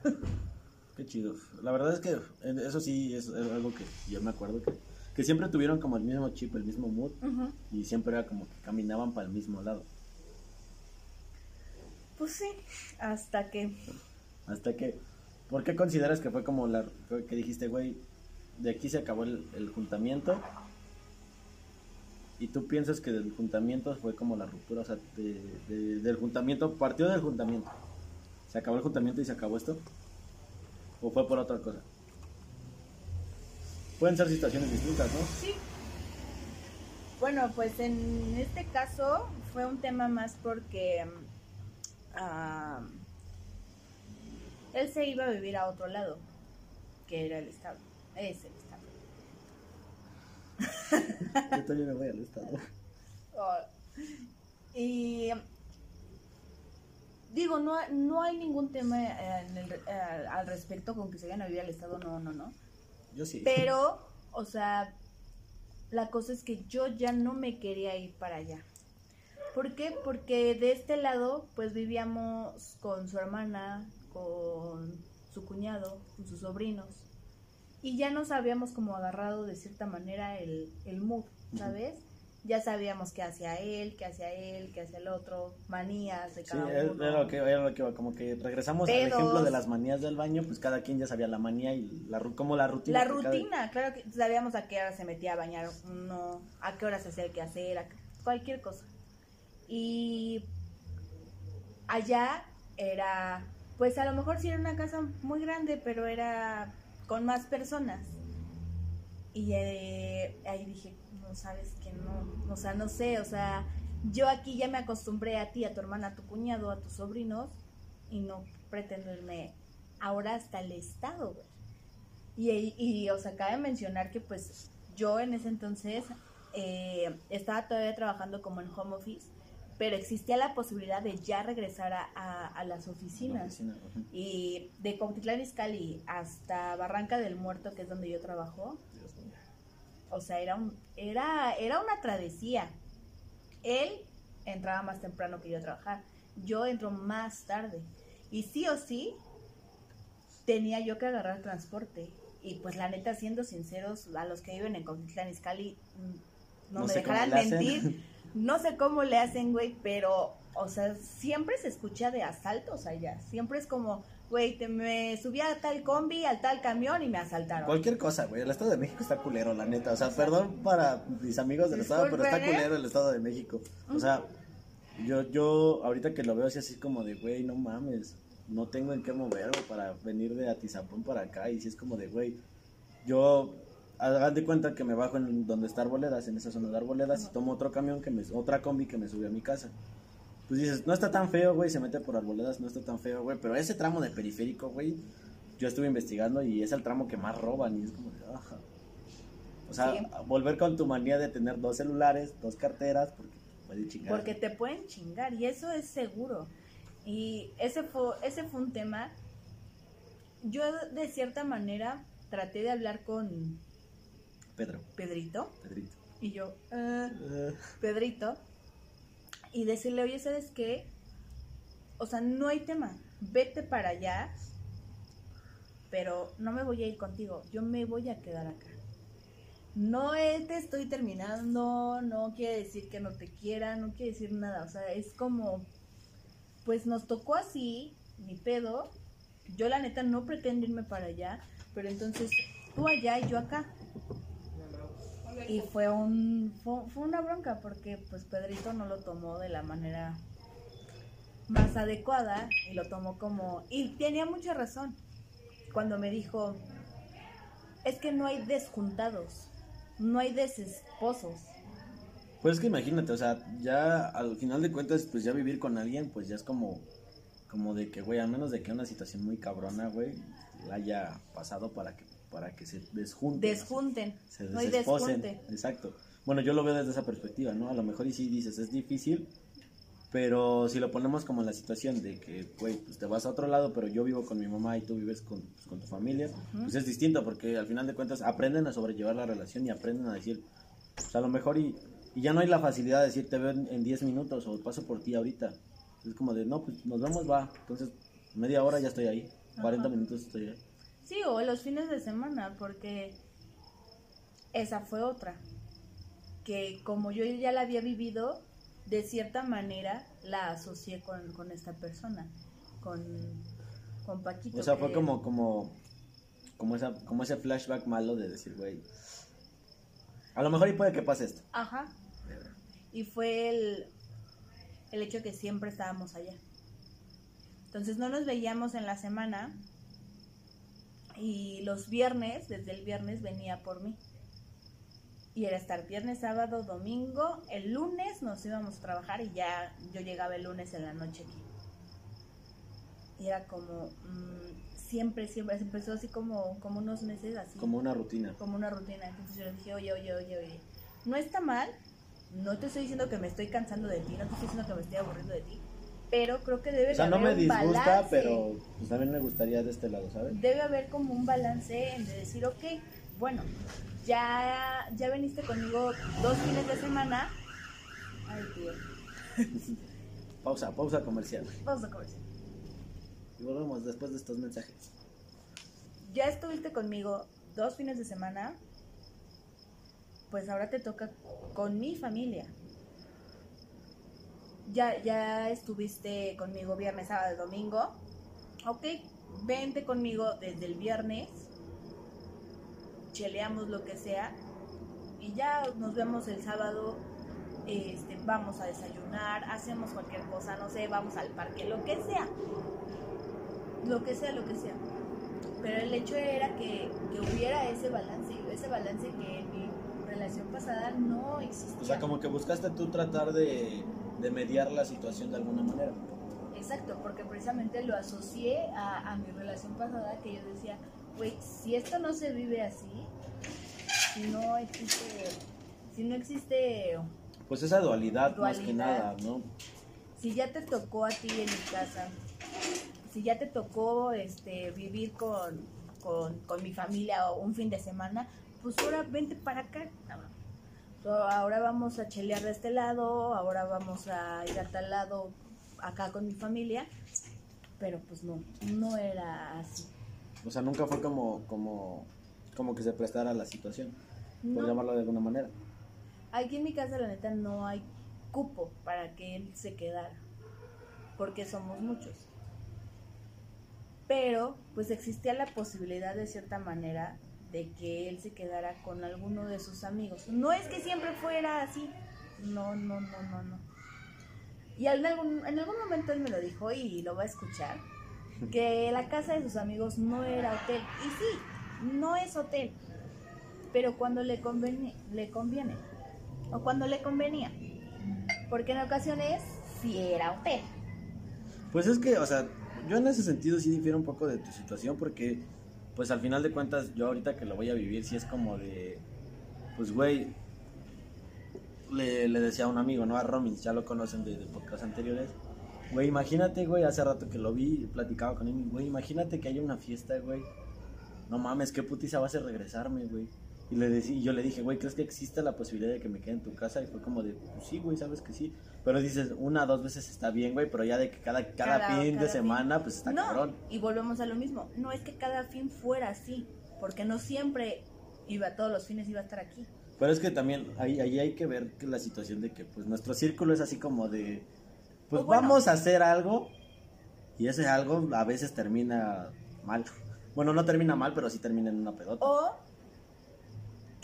Qué chido. La verdad es que eh, eso sí es algo que yo me acuerdo que, que siempre tuvieron como el mismo chip, el mismo mood y siempre era como que caminaban para el mismo lado. Pues sí, hasta que, Hasta que, ¿por qué consideras que fue como la que dijiste, güey, de aquí se acabó el, el juntamiento? Y tú piensas que del juntamiento fue como la ruptura, o sea, de- de- del juntamiento, partió del juntamiento. ¿Se acabó el juntamiento y se acabó esto? ¿O fue por otra cosa? Pueden ser situaciones distintas, ¿no? Sí. Bueno, pues en este caso fue un tema más porque ah, él se iba a vivir a otro lado, que era el estado. Es el estado. Yo también me voy al estado. Oh, Y digo, no, no hay ningún tema eh, en el- eh, al respecto con que se vayan a vivir al estado, no, no, no. Yo sí. Pero, o sea, la cosa es que yo ya no me quería ir para allá. ¿Por qué? Porque de este lado, pues vivíamos con su hermana, con su cuñado, con sus sobrinos. Y ya nos habíamos como agarrado de cierta manera el, el mood, ¿sabes? Ya sabíamos qué hacía él, qué hacía él, qué hacía el otro, manías de Sí, cada era uno. era lo que, era lo que iba, como que regresamos al ejemplo de las manías del baño, pues cada quien ya sabía la manía y la, como la rutina. La cada- rutina, claro que sabíamos a qué hora se metía a bañar uno, a qué hora se hacía el quehacer, a cualquier cosa. Y allá era, pues a lo mejor sí era una casa muy grande, pero era con más personas. Y eh, ahí dije, no sabes que no, o sea, no sé, o sea, yo aquí ya me acostumbré a ti, a tu hermana, a tu cuñado, a tus sobrinos, y no pretendo irme ahora hasta el estado, güey. Y, y, o sea, cabe mencionar que pues yo en ese entonces eh, estaba todavía trabajando como en home office, pero existía la posibilidad de ya regresar a, a- a las la oficinas. Y de Cuautitlán Izcalli hasta Barranca del Muerto, que es donde yo trabajo, Dios. O sea, era, un, era, era una travesía. Él entraba más temprano que yo a trabajar. Yo entro más tarde. Y sí o sí, tenía yo que agarrar transporte. Y pues la neta, siendo sinceros, a los que viven en Cuautitlán Izcalli, mm, no, No me dejarán mentir. No sé cómo le hacen, güey, pero, o sea, siempre se escucha de asaltos allá. Siempre es como, güey, te me subí a tal combi, al tal camión y me asaltaron. Cualquier cosa, güey. El Estado de México está culero, la neta. O sea, perdón para mis amigos del Estado, pero está ¿eh? culero el Estado de México. O sea, Yo, yo, ahorita que lo veo así, así como de, güey, no mames, no tengo en qué moverme para venir de Atizapón para acá. Y si es como de, güey, yo, hagan de cuenta que me bajo en donde está Arboledas, en esa zona de Arboledas, y tomo otro camión, que me, otra combi que me sube a mi casa. Pues dices, no está tan feo, güey, se mete por Arboledas, no está tan feo, güey, pero ese tramo de periférico, güey, yo estuve investigando y es el tramo que más roban y es como ajá. O sea, volver con tu manía de tener dos celulares, dos carteras, porque puede chingar. Porque te pueden chingar y eso es seguro. Y ese fue, ese fue un tema. Yo de cierta manera traté de hablar con Pedro. Pedrito. Pedrito. Y yo, ah, Pedrito. Y decirle, oye, ¿sabes qué? O sea, no hay tema. Vete para allá. Pero no me voy a ir contigo. Yo me voy a quedar acá. No te estoy terminando. No quiere decir que no te quiera. No quiere decir nada. O sea, es como pues nos tocó así, mi pedo. Yo la neta no pretendo irme para allá, pero entonces tú allá y yo acá. Y fue un fue, una bronca porque pues Pedrito no lo tomó de la manera más adecuada y lo tomó como y tenía mucha razón cuando me dijo es que no hay desjuntados, no hay desesposos pues es que imagínate, o sea, ya al final de cuentas, pues ya vivir con alguien, pues ya es como, como de que, güey, a menos de que una situación muy cabrona, güey, la haya pasado para que, para que se desjunten. Desjunten. Se no hay Exacto. Bueno, yo lo veo desde esa perspectiva, ¿no? A lo mejor y sí dices, es difícil, pero si lo ponemos como en la situación de que, güey, pues te vas a otro lado, pero yo vivo con mi mamá y tú vives con, pues, con tu familia, pues es distinto, porque al final de cuentas aprenden a sobrellevar la relación y aprenden a decir, pues a lo mejor y y ya no hay la facilidad de decir te veo en 10 minutos o paso por ti ahorita. Es como de, no, pues nos vemos, va. Entonces, media hora ya estoy ahí. 40 minutos estoy ahí. Sí, o los fines de semana, porque esa fue otra. Que como yo ya la había vivido, de cierta manera la asocié con, con esta persona, con, con Paquito. O sea, fue como, como, como, esa, como ese flashback malo de decir, güey, a lo mejor y puede que pase esto. Ajá. Y fue el, el hecho que siempre estábamos allá. Entonces no nos veíamos en la semana y los viernes, desde el viernes venía por mí. Y era estar viernes, sábado, domingo. El lunes nos íbamos a trabajar y ya yo llegaba el lunes en la noche aquí. Y era como, mm, siempre, siempre, empezó así como, como unos meses así. Como una rutina. Como una rutina. Entonces yo le dije, oye, oye, oye, oye, no está mal, no te estoy diciendo que me estoy cansando de ti, no te estoy diciendo que me estoy aburriendo de ti, pero creo que debe o sea, no me disgusta, pero pues también me gustaría de este lado, ¿sabes? Debe haber como un balance en de decir, ok, bueno, ya, ya veniste conmigo dos fines de semana. Ay, tío. pausa, pausa comercial. Pausa comercial. Y volvemos después de estos mensajes. Ya estuviste conmigo dos fines de semana pues ahora te toca con mi familia. Ya, ya estuviste conmigo viernes, sábado, domingo. Ok, vente conmigo desde el viernes. Cheleamos lo que sea. Y ya nos vemos el sábado. Este, vamos a desayunar, hacemos cualquier cosa, no sé, vamos al parque, lo que sea. Lo que sea, lo que sea. Pero el hecho era que, que hubiera ese balance, ese balance que mi relación pasada no existía. O sea, como que buscaste tú tratar de, de mediar la situación de alguna manera. Exacto, porque precisamente lo asocié a, a mi relación pasada que yo decía, güey, si esto no se vive así, si no existe, si no existe... Pues esa dualidad, más que nada, ¿no? Si ya te tocó a ti en mi casa, si ya te tocó este, vivir con, con, con mi familia o un fin de semana, pues ahora vente para acá. Ahora vamos a chelear de este lado, ahora vamos a ir a tal lado acá con mi familia, pero pues no, no era así. O sea, nunca fue como, como, como que se prestara la situación, por llamarlo de alguna manera. Aquí en mi casa, la neta, no hay cupo para que él se quedara, porque somos muchos. Pero, pues existía la posibilidad de cierta manera de que él se quedara con alguno de sus amigos. No es que siempre fuera así, no, no, no, no, no. Y en algún, en algún momento él me lo dijo y lo va a escuchar, que la casa de sus amigos no era hotel. Y sí, no es hotel, pero cuando le conviene, le conviene, o cuando le convenía, porque en ocasiones sí era hotel. Pues es que, o sea, yo en ese sentido sí difiero un poco de tu situación porque, pues al final de cuentas, yo ahorita que lo voy a vivir, sí es como de, pues güey, le, le decía a un amigo, ¿no? A Romins, ya lo conocen de, de podcasts anteriores. Güey, imagínate, güey, hace rato que lo vi, platicaba con él, güey, imagínate que haya una fiesta, güey. No mames, qué putiza va a hacer regresarme, güey. Y le decí, y yo le dije, güey, ¿crees que existe la posibilidad de que me quede en tu casa? Y fue como de, pues sí, güey, sabes que sí. Pero dices, una, dos veces está bien, güey, pero ya de que cada, cada, Cada- fin cada de semana, pues está no, cabrón. y volvemos a lo mismo. No es que cada fin fuera así, porque no siempre iba, todos los fines iba a estar aquí. Pero es que también ahí, ahí hay que ver que la situación de que pues nuestro círculo es así como de pues bueno. vamos a hacer algo y ese algo a veces termina mal. Bueno, no termina mal, pero sí termina en una pedota. O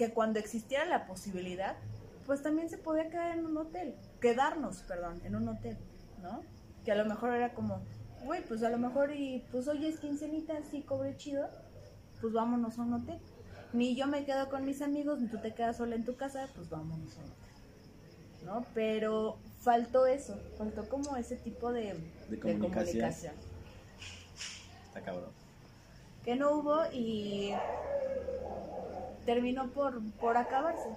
que cuando existiera la posibilidad, pues también se podía quedar en un hotel, quedarnos, perdón, en un hotel, ¿no? Que a lo mejor era como, güey, pues a lo mejor y pues hoy es quincenita, sí cobre chido, pues vámonos a un hotel. Ni yo me quedo con mis amigos, ni tú te quedas sola en tu casa, pues vámonos a un hotel. ¿No? Pero faltó eso, faltó como ese tipo de, De comunicación. comunicación. Está cabrón. que no hubo y terminó por, por acabarse.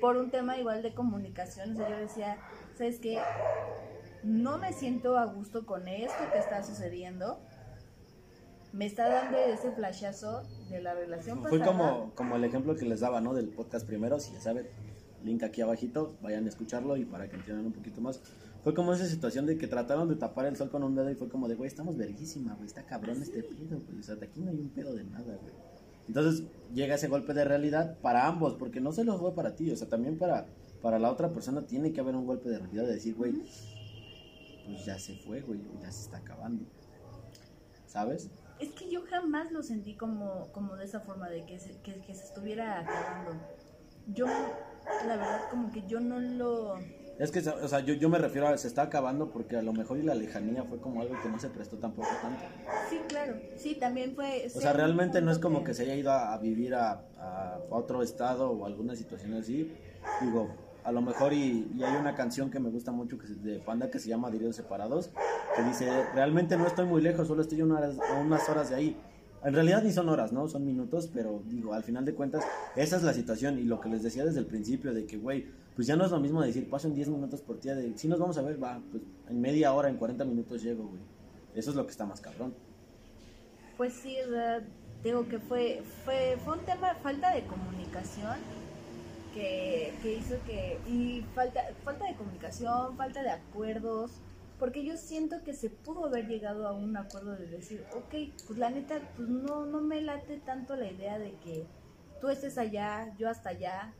Por un tema igual de comunicación. O sea, yo decía, ¿sabes qué? No me siento a gusto con esto que está sucediendo. Me está dando ese flashazo de la relación Fue pasada. como, como el ejemplo que les daba, ¿no? Del podcast primero, si ya saben, link aquí abajito, vayan a escucharlo y para que entiendan un poquito más. Fue como esa situación de que trataron de tapar el sol con un dedo y fue como de, güey, estamos verguísima, güey, está cabrón este pedo, güey. O sea, de aquí no hay un pedo de nada, güey. Entonces llega ese golpe de realidad para ambos, porque no solo fue para ti, o sea, también para, para la otra persona tiene que haber un golpe de realidad de decir, güey, pues ya se fue, güey, ya se está acabando. ¿Sabes? Es que yo jamás lo sentí como, como de esa forma, de se, que, que se estuviera acabando. Yo, la verdad, como que yo no lo... Es que, o sea, yo, yo me refiero a se está acabando porque a lo mejor y la lejanía fue como algo que no se prestó tampoco tanto. Sí, claro. Sí, también fue... O sea, realmente no es como que se haya ido a, a vivir a, a otro estado o alguna situación así. Digo, a lo mejor y, y hay una canción que me gusta mucho que es de Panda que se llama Diarios Separados, que dice, realmente no estoy muy lejos, solo estoy a unas, unas horas de ahí. En realidad ni son horas, ¿no? Son minutos, pero digo, al final de cuentas, esa es la situación y lo que les decía desde el principio de que, güey, pues ya no es lo mismo decir, paso en 10 minutos por día, de si nos vamos a ver, va, pues en media hora, en 40 minutos llego, güey. Eso es lo que está más cabrón. Pues sí, digo que fue, fue, fue un tema, falta de comunicación que, que hizo que... Y falta, falta de comunicación, falta de acuerdos, porque yo siento que se pudo haber llegado a un acuerdo de decir, ok, pues la neta, pues no, no me late tanto la idea de que tú estés allá, yo hasta allá,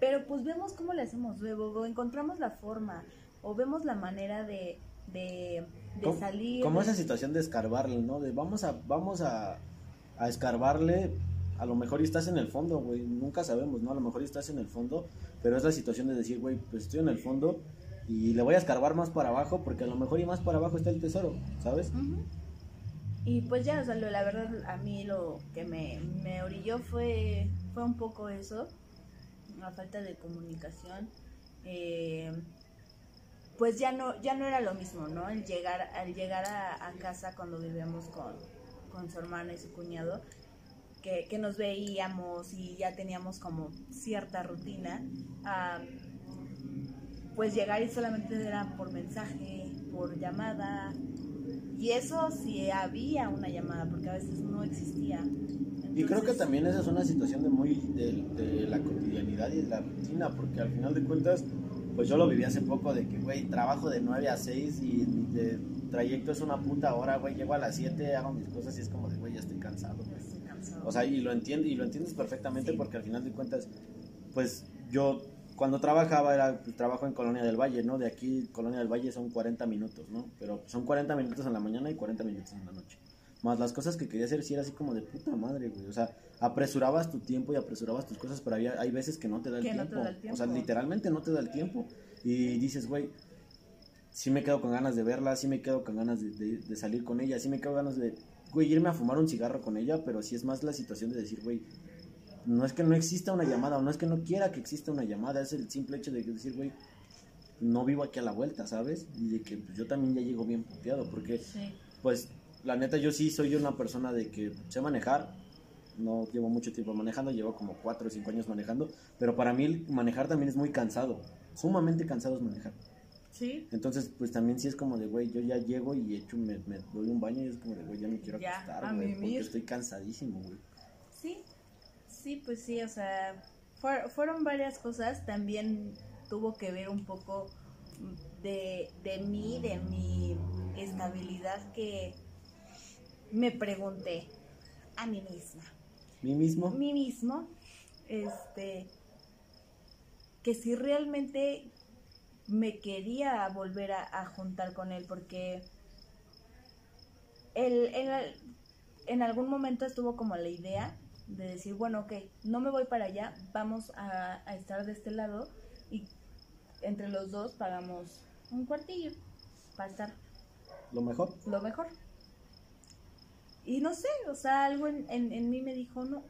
pero pues vemos cómo le hacemos luego, o encontramos la forma, o vemos la manera de, de, de Como- salir. Como esa situación de escarbarle, ¿no? De vamos a, vamos a, a escarbarle, a lo mejor y estás en el fondo, güey, nunca sabemos, ¿no? A lo mejor y estás en el fondo, pero es la situación de decir, güey, pues estoy en el fondo y le voy a escarbar más para abajo porque a lo mejor y más para abajo está el tesoro, ¿sabes? Ujú. Y pues ya, o sea, lo- la verdad a mí lo que me, me orilló fue, fue un poco eso, la falta de comunicación. Eh, pues ya no, ya no era lo mismo, ¿no? El llegar, al llegar a, casa cuando vivíamos con, con su hermana y su cuñado, que, que nos veíamos y ya teníamos como cierta rutina, ah, pues llegar y solamente era por mensaje, por llamada, y eso sí había una llamada, porque a veces no existía. Y creo que también esa es una situación de muy de, de la cotidianidad y de la rutina, porque al final de cuentas, pues yo lo viví hace poco de que, güey, trabajo de 9 a 6 y mi de trayecto es una puta hora, güey, llego a las 7, hago mis cosas y es como de, güey, ya estoy cansado, güey. estoy cansado. O sea, y lo entiendes, y lo entiendes perfectamente Sí. porque al final de cuentas, pues yo cuando trabajaba era pues, trabajo en Colonia del Valle, ¿no? De aquí, Colonia del Valle son 40 minutos, ¿no? Pero son 40 minutos en la mañana y 40 minutos en la noche. Más las cosas que quería hacer sí era así como de puta madre, güey. O sea, apresurabas tu tiempo y apresurabas tus cosas, pero había, hay veces que no te da el, no tiempo. te da el O sea, literalmente no te da el tiempo. Y dices, güey, sí me quedo con ganas de verla, sí me quedo con ganas de, de- de salir con ella, sí me quedo ganas de, güey, irme a fumar un cigarro con ella, pero sí es más la situación de decir, güey, no es que no exista una llamada, o no es que no quiera que exista una llamada, es el simple hecho de decir, güey, no vivo aquí a la vuelta, ¿sabes? Y de que pues, yo también ya llego bien puteado, porque Sí. pues la neta yo sí soy una persona de que sé manejar, no llevo mucho tiempo manejando, llevo como 4 o 5 años manejando, pero para mí manejar también es muy cansado, sumamente cansado es manejar. Sí. Entonces, pues también sí es como de, güey, yo ya llego y hecho, me, me doy un baño y es como de, güey, ya me quiero Ya, acostar, güey, porque estoy cansadísimo, güey. Sí, sí, pues sí, o sea, fuer- fueron varias cosas, también tuvo que ver un poco de, de mí, de mi estabilidad que me pregunté a mí misma, Mí mismo, mí mismo, este, que si realmente me quería volver a, a juntar con él, porque él, él- en algún momento estuvo como la idea de decir, bueno, ok, no me voy para allá, vamos a, a estar de este lado y entre los dos pagamos un cuartillo para estar lo mejor. lo mejor. Y no sé, o sea, algo en, en, en mí me dijo, no.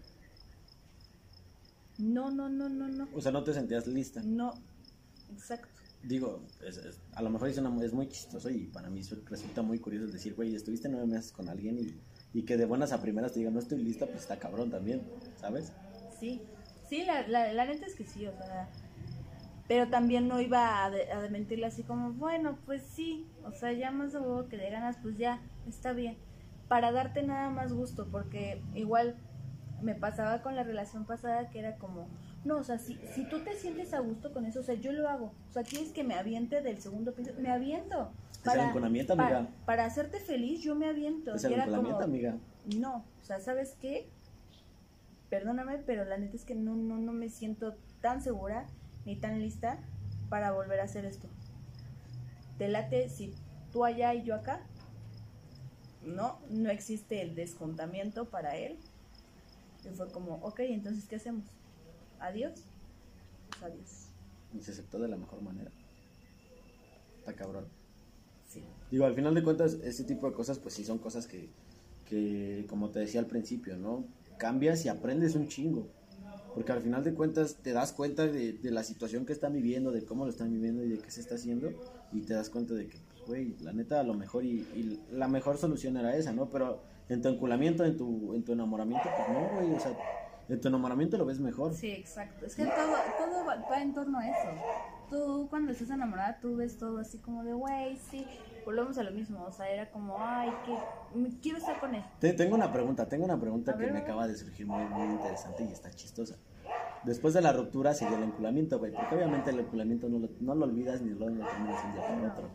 No, no, no, no, no. O sea, no te sentías lista. No, exacto. Digo, es- es- a lo mejor es, una- es muy chistoso y para mí resulta muy curioso el decir, güey, estuviste nueve meses con alguien y, y que de buenas a primeras te digan, no estoy lista, pues está cabrón también, ¿sabes? Sí, sí, la, la, la neta es que sí, o sea. Pero también no iba a, de- a de mentirle así como, bueno, pues sí, o sea, ya más de huevo que de ganas, pues ya, está bien. Para darte nada más gusto, porque igual me pasaba con la relación pasada que era como, no, o sea, si, si tú te sientes a gusto con eso, o sea, yo lo hago. O sea, quieres que me aviente del segundo piso, me aviento. Es el enconamiento, para, amiga. para hacerte feliz, yo me aviento. El era vinculamiento, como, amiga. no, o sea, ¿sabes qué? Perdóname, pero la neta es que no, no, no me siento tan segura ni tan lista para volver a hacer esto. ¿Te late si tú allá y yo acá? No, no existe el descontamiento para él. Y fue como, ok, entonces, ¿qué hacemos? ¿Adiós? Pues adiós. Y se aceptó de la mejor manera. Está cabrón. Sí. Digo, al final de cuentas, ese tipo de cosas, pues sí son cosas que, que como te decía al principio, ¿no? Cambias y aprendes un chingo. Porque al final de cuentas te das cuenta de, de la situación que están viviendo, de cómo lo están viviendo y de qué se está haciendo. Y te das cuenta de que, güey, la neta, a lo mejor y, y la mejor solución era esa, ¿no? Pero en tu enculamiento, en tu, en tu enamoramiento, pues no, güey, o sea, en tu enamoramiento lo ves mejor. Sí, exacto. Es que todo, todo va, va en torno a eso. Tú cuando estás enamorada, tú ves todo así como de, güey, sí. Volvemos a lo mismo. O sea, era como, ay, que quiero estar con él. Te- tengo una pregunta, tengo una pregunta A que ver, me acaba de surgir muy, muy interesante y está chistosa. Después de la ruptura siguió el enculamiento, güey, porque obviamente el enculamiento no lo, no lo olvidas ni lo, lo terminas un día para otro.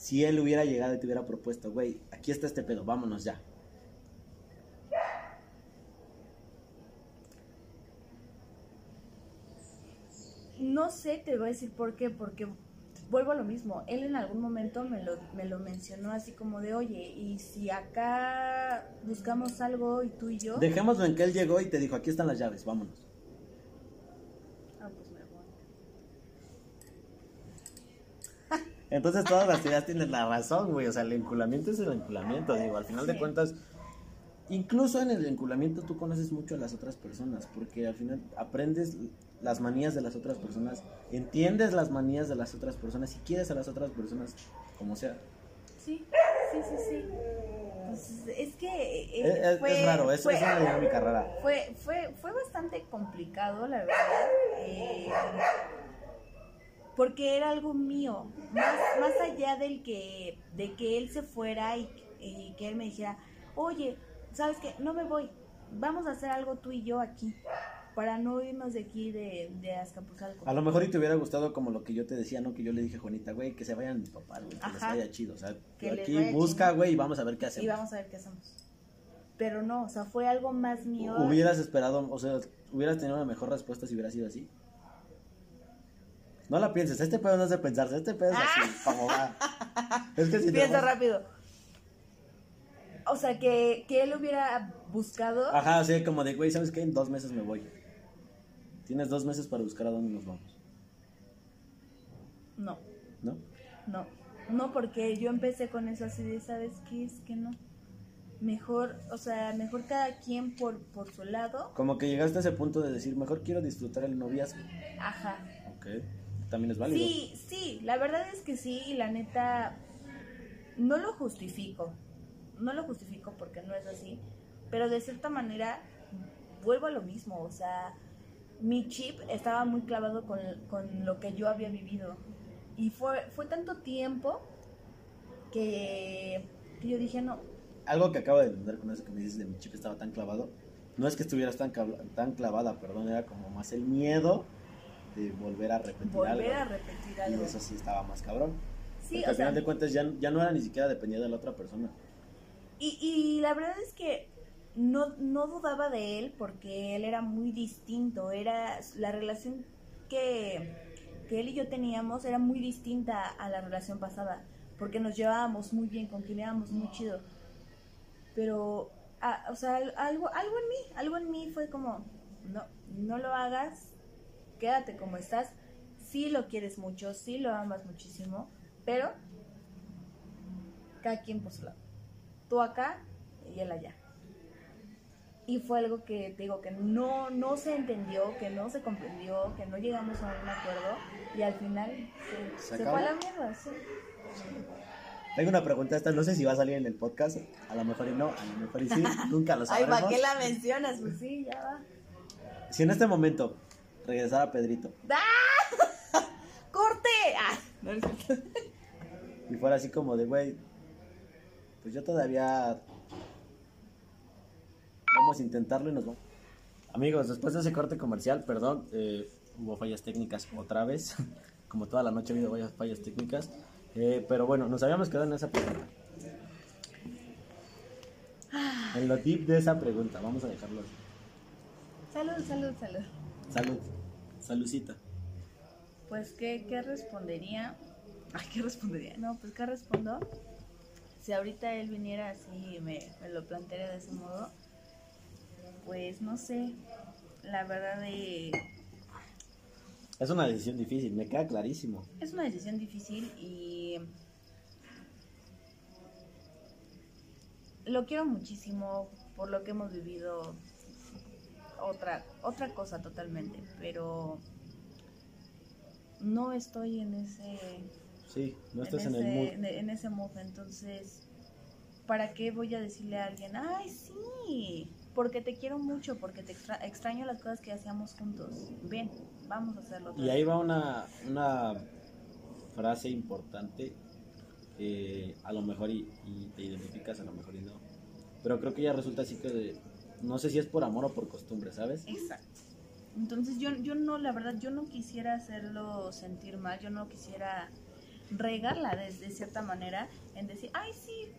Si él hubiera llegado y te hubiera propuesto, güey, aquí está este pedo, vámonos ya. No sé, te voy a decir por qué, porque vuelvo a lo mismo. Él en algún momento me lo, me lo mencionó así como de, oye, y si acá buscamos algo y tú y yo... Dejémoslo en que él llegó y te dijo, aquí están las llaves, vámonos. Ah, pues me voy. Entonces todas las teorías tienen la razón, güey. O sea, el enculamiento es el enculamiento, digo, al final de cuentas, incluso en el enculamiento tú conoces mucho a las otras personas, porque al final aprendes las manías de las otras personas, entiendes las manías de las otras personas y quieres a las otras personas como sea. Sí, sí, sí, sí. Pues es que... eh, Es, es- fue- es raro, es, fue- es una dinámica rara. Fue, fue, fue bastante complicado, la verdad. eh, porque era algo mío. Más, más allá del que, de que él se fuera y, y que él me dijera, oye, ¿sabes qué? No me voy. Vamos a hacer algo tú y yo aquí. Para no irnos de aquí de, de Azcapotzalco. A lo mejor y te hubiera gustado como lo que yo te decía, ¿no? Que yo le dije a Juanita, güey, que se vayan mis papás, güey, que les Ajá. vaya chido. O sea, Que les aquí busca, güey, y vamos a ver qué hacemos. Y vamos a ver qué hacemos. Pero no, o sea, fue algo más mío. Hubieras esperado, o sea, hubieras tenido una mejor respuesta si hubiera sido así. No la pienses, este pedo no es de pensarse, este pedo es así, como va. Es que si Piensa vas- rápido. O sea, que, que él hubiera buscado. Ajá, así como de, güey, ¿sabes qué? En dos meses me voy. Tienes dos meses para buscar a dónde nos vamos, No, ¿no? no. no, porque yo empecé con eso así de, ¿sabes qué? Es que no. Mejor, o sea, mejor cada quien por, por su lado. Como que llegaste a ese punto de decir, mejor quiero disfrutar el noviazgo. Ajá. Ok, también es válido. Sí, sí, la verdad es que sí, y la neta, no lo justifico. No lo justifico porque no es así. Pero de cierta manera, vuelvo a lo mismo. O sea, mi chip estaba muy clavado con, con lo que yo había vivido. Y fue, fue tanto tiempo que, que yo dije, no, Algo que acabo de entender con eso que me dices de mi chip estaba tan clavado, no es que estuvieras tan, tan clavada, perdón, era como más el miedo de volver a repetir volver a algo. repetir algo. Y eso sí estaba más cabrón. Sí, Porque o al sea, final de cuentas ya, ya no era ni siquiera dependiendo de la otra persona. y, y la verdad es que no, no dudaba de él porque él era muy distinto, era la relación que, que él y yo teníamos era muy distinta a la relación pasada, porque nos llevábamos muy bien, congeniábamos muy chido. Pero, ah, o sea, al- algo, algo en mí, algo en mí fue como, no, no lo hagas, quédate como estás. Sí lo quieres mucho, sí lo amas muchísimo, pero cada quien por su lado. Tú acá y él allá. Y fue algo que te digo que no, no se entendió, que no se comprendió, que no llegamos a un acuerdo y al final se, ¿Se fue a la mierda. sí. Tengo una pregunta esta, no sé si va a salir en el podcast, a lo mejor y no, a lo mejor y sí, nunca lo Ay, sabremos. ¿para qué la mencionas? Pues sí, ya va. Si en este momento regresara Pedrito ¡Ah! ¡Corte! Ah, no, no y fuera así como de, güey, pues yo todavía vamos a intentarlo y nos vamos. Amigos, después de ese corte comercial, perdón, eh, hubo fallas técnicas otra vez, como toda la noche ha habido varias fallas técnicas, eh, pero bueno, nos habíamos quedado en esa pregunta. En lo deep de esa pregunta, vamos a dejarlo así. Salud, salud, salud. Salud, saludcita. Pues, ¿qué, qué respondería? Ay, ¿qué respondería? No, pues, ¿qué respondo? Si ahorita él viniera así y me, me lo planteara de ese modo, pues, no sé. La verdad de... Es una decisión difícil, me queda clarísimo. Es una decisión difícil y... Lo quiero muchísimo por lo que hemos vivido. Otra, otra cosa totalmente, pero no estoy en ese Sí, no estás en, en, el mood. ese, en- ese mood. Entonces, ¿para qué voy a decirle a alguien, ay, sí, porque te quiero mucho, porque te extra- extraño las cosas que hacíamos juntos? Ven, vamos a hacerlo. otra Y vez". ahí va una, una frase importante que a lo mejor y, y te identificas, a lo mejor y no. Pero creo que ya resulta así que de- no sé si es por amor o por costumbre, ¿sabes? Exacto. Entonces yo, yo no, la verdad, yo no quisiera hacerlo sentir mal, yo no quisiera regarla de, de cierta manera en decir, ay, sí,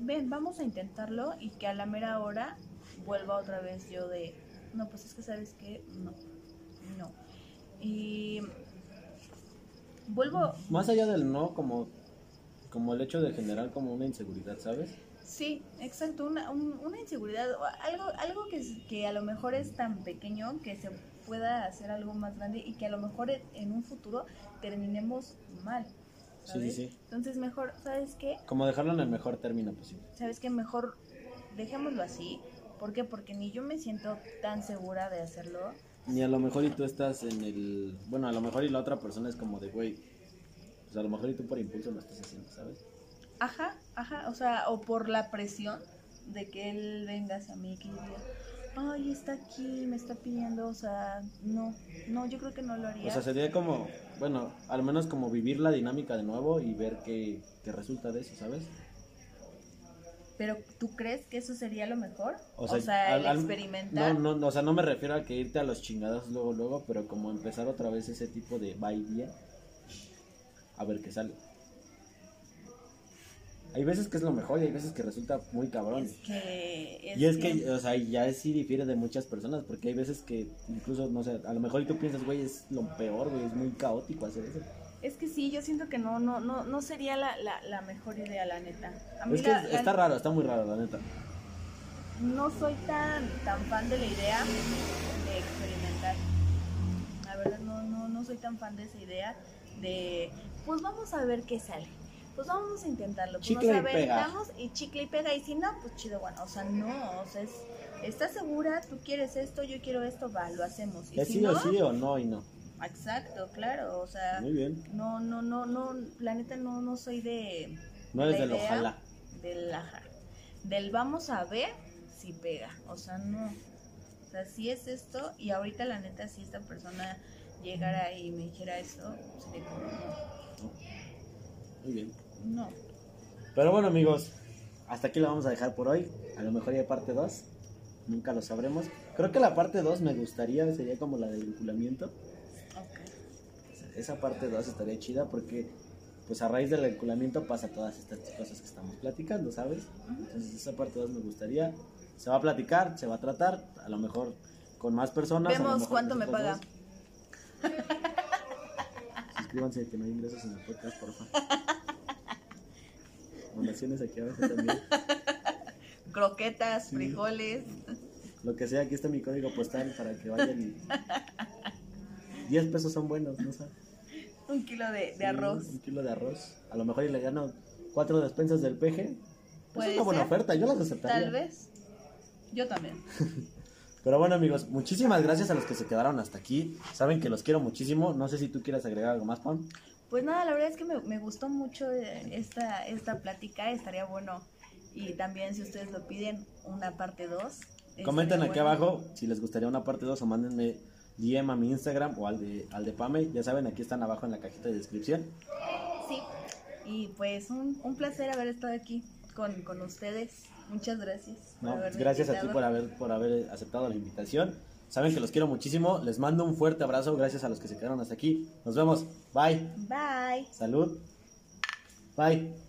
ven, vamos a intentarlo y que a la mera hora vuelva otra vez yo de, no, pues es que sabes que no, no. Y vuelvo, Más allá del no, como, como el hecho de generar como una inseguridad, ¿sabes? Sí, exacto, una, un- una inseguridad, algo, algo que, que a lo mejor es tan pequeño que se pueda hacer algo más grande y que a lo mejor en- un futuro terminemos mal. Sí, sí, sí. Entonces mejor, ¿sabes qué? Como dejarlo en el mejor término posible. ¿Sabes qué? Mejor dejémoslo así. ¿Por qué? Porque ni yo me siento tan segura de hacerlo. Ni a lo mejor y tú estás en el... Bueno, a lo mejor y la otra persona es como de, güey, pues a lo mejor y tú por impulso lo estás haciendo, ¿sabes? Ajá, ajá, o sea, o por la presión de que él venga hacia mí, que yo diga, ay, está aquí, me está pidiendo, o sea, no, no, yo creo que no lo haría. O sea, sería como, bueno, al menos como vivir la dinámica de nuevo y ver qué, qué resulta de eso, ¿sabes? Pero ¿tú crees que eso sería lo mejor? O O sea, el al- experimentar. No, no, o sea, no me refiero a que irte a los chingados luego, luego, pero como empezar otra vez ese tipo de va y a ver qué sale. Hay veces que es lo mejor y hay veces que resulta muy cabrón. Es que. Y es que, o sea, ya sí difiere de muchas personas, porque hay veces que incluso, no sé, a lo mejor y tú piensas, güey, es lo peor, güey, es muy caótico hacer eso. Es que sí, yo siento que no, no, no, no sería la, la, la mejor idea, la neta. A mí Es que la- está raro, está muy raro, la neta. no soy tan, tan fan de la idea de experimentar. La verdad, no, no, no soy tan fan de esa idea de, pues vamos a ver qué sale. Pues vamos a intentarlo. Pues Chicle y a ver, pega. y chicle y pega. Y si no, pues chido, bueno. O sea, no, o sea, es, ¿estás segura? ¿Tú quieres esto? Yo quiero esto, va, lo hacemos. Y Es si sí no, o sí o no y no. exacto, claro, o sea, Muy bien. no, no, no, no, la neta no, no soy de... No eres del ojalá. Del, ajá, del vamos a ver si pega, o sea, no. O sea, si es esto, y ahorita la neta, si esta persona llegara y me dijera eso, sería como, Muy bien. No. Pero bueno, amigos, hasta aquí lo vamos a dejar por hoy. A lo mejor ya hay parte 2. Nunca lo sabremos. Creo que la parte 2 me gustaría, sería como la del vinculamiento. Ok. Esa parte 2 estaría chida porque, pues a raíz del vinculamiento pasa todas estas cosas que estamos platicando, ¿sabes? Entonces esa parte 2 me gustaría. Se va a platicar, se va a tratar, a lo mejor con más personas. a lo Vemos mejor cuánto me paga. dos. Suscríbanse que no hay ingresos en el podcast, por favor. Donaciones aquí abajo también. Croquetas, frijoles. Lo que sea, aquí está mi código postal para que vayan y... 10 pesos son buenos, ¿no sabes? Un kilo de, de Sí, arroz. Un kilo de arroz. A lo mejor y le gano cuatro despensas del peje. Pues es una buena ser. oferta, yo las aceptaría. Tal vez. Yo también. Pero bueno, amigos, muchísimas gracias a los que se quedaron hasta aquí. Saben que los quiero muchísimo. No sé si tú quieres agregar algo más, Pam. Pues nada, la verdad es que me, me gustó mucho eh, esta, esta plática, estaría bueno. Y también si ustedes lo piden, una parte 2. Comenten aquí abajo si les gustaría una parte 2 o mándenme DM a mi Instagram o al de, al de Pame. Ya saben, aquí están abajo en la cajita de descripción. Sí. Y pues un, un placer haber estado aquí con, con ustedes. Muchas gracias. No, haberme gracias a ti por haber, por haber aceptado la invitación. Saben que los quiero muchísimo. Les mando un fuerte abrazo. Gracias a los que se quedaron hasta aquí. Nos vemos. Bye. Bye. Salud. Bye.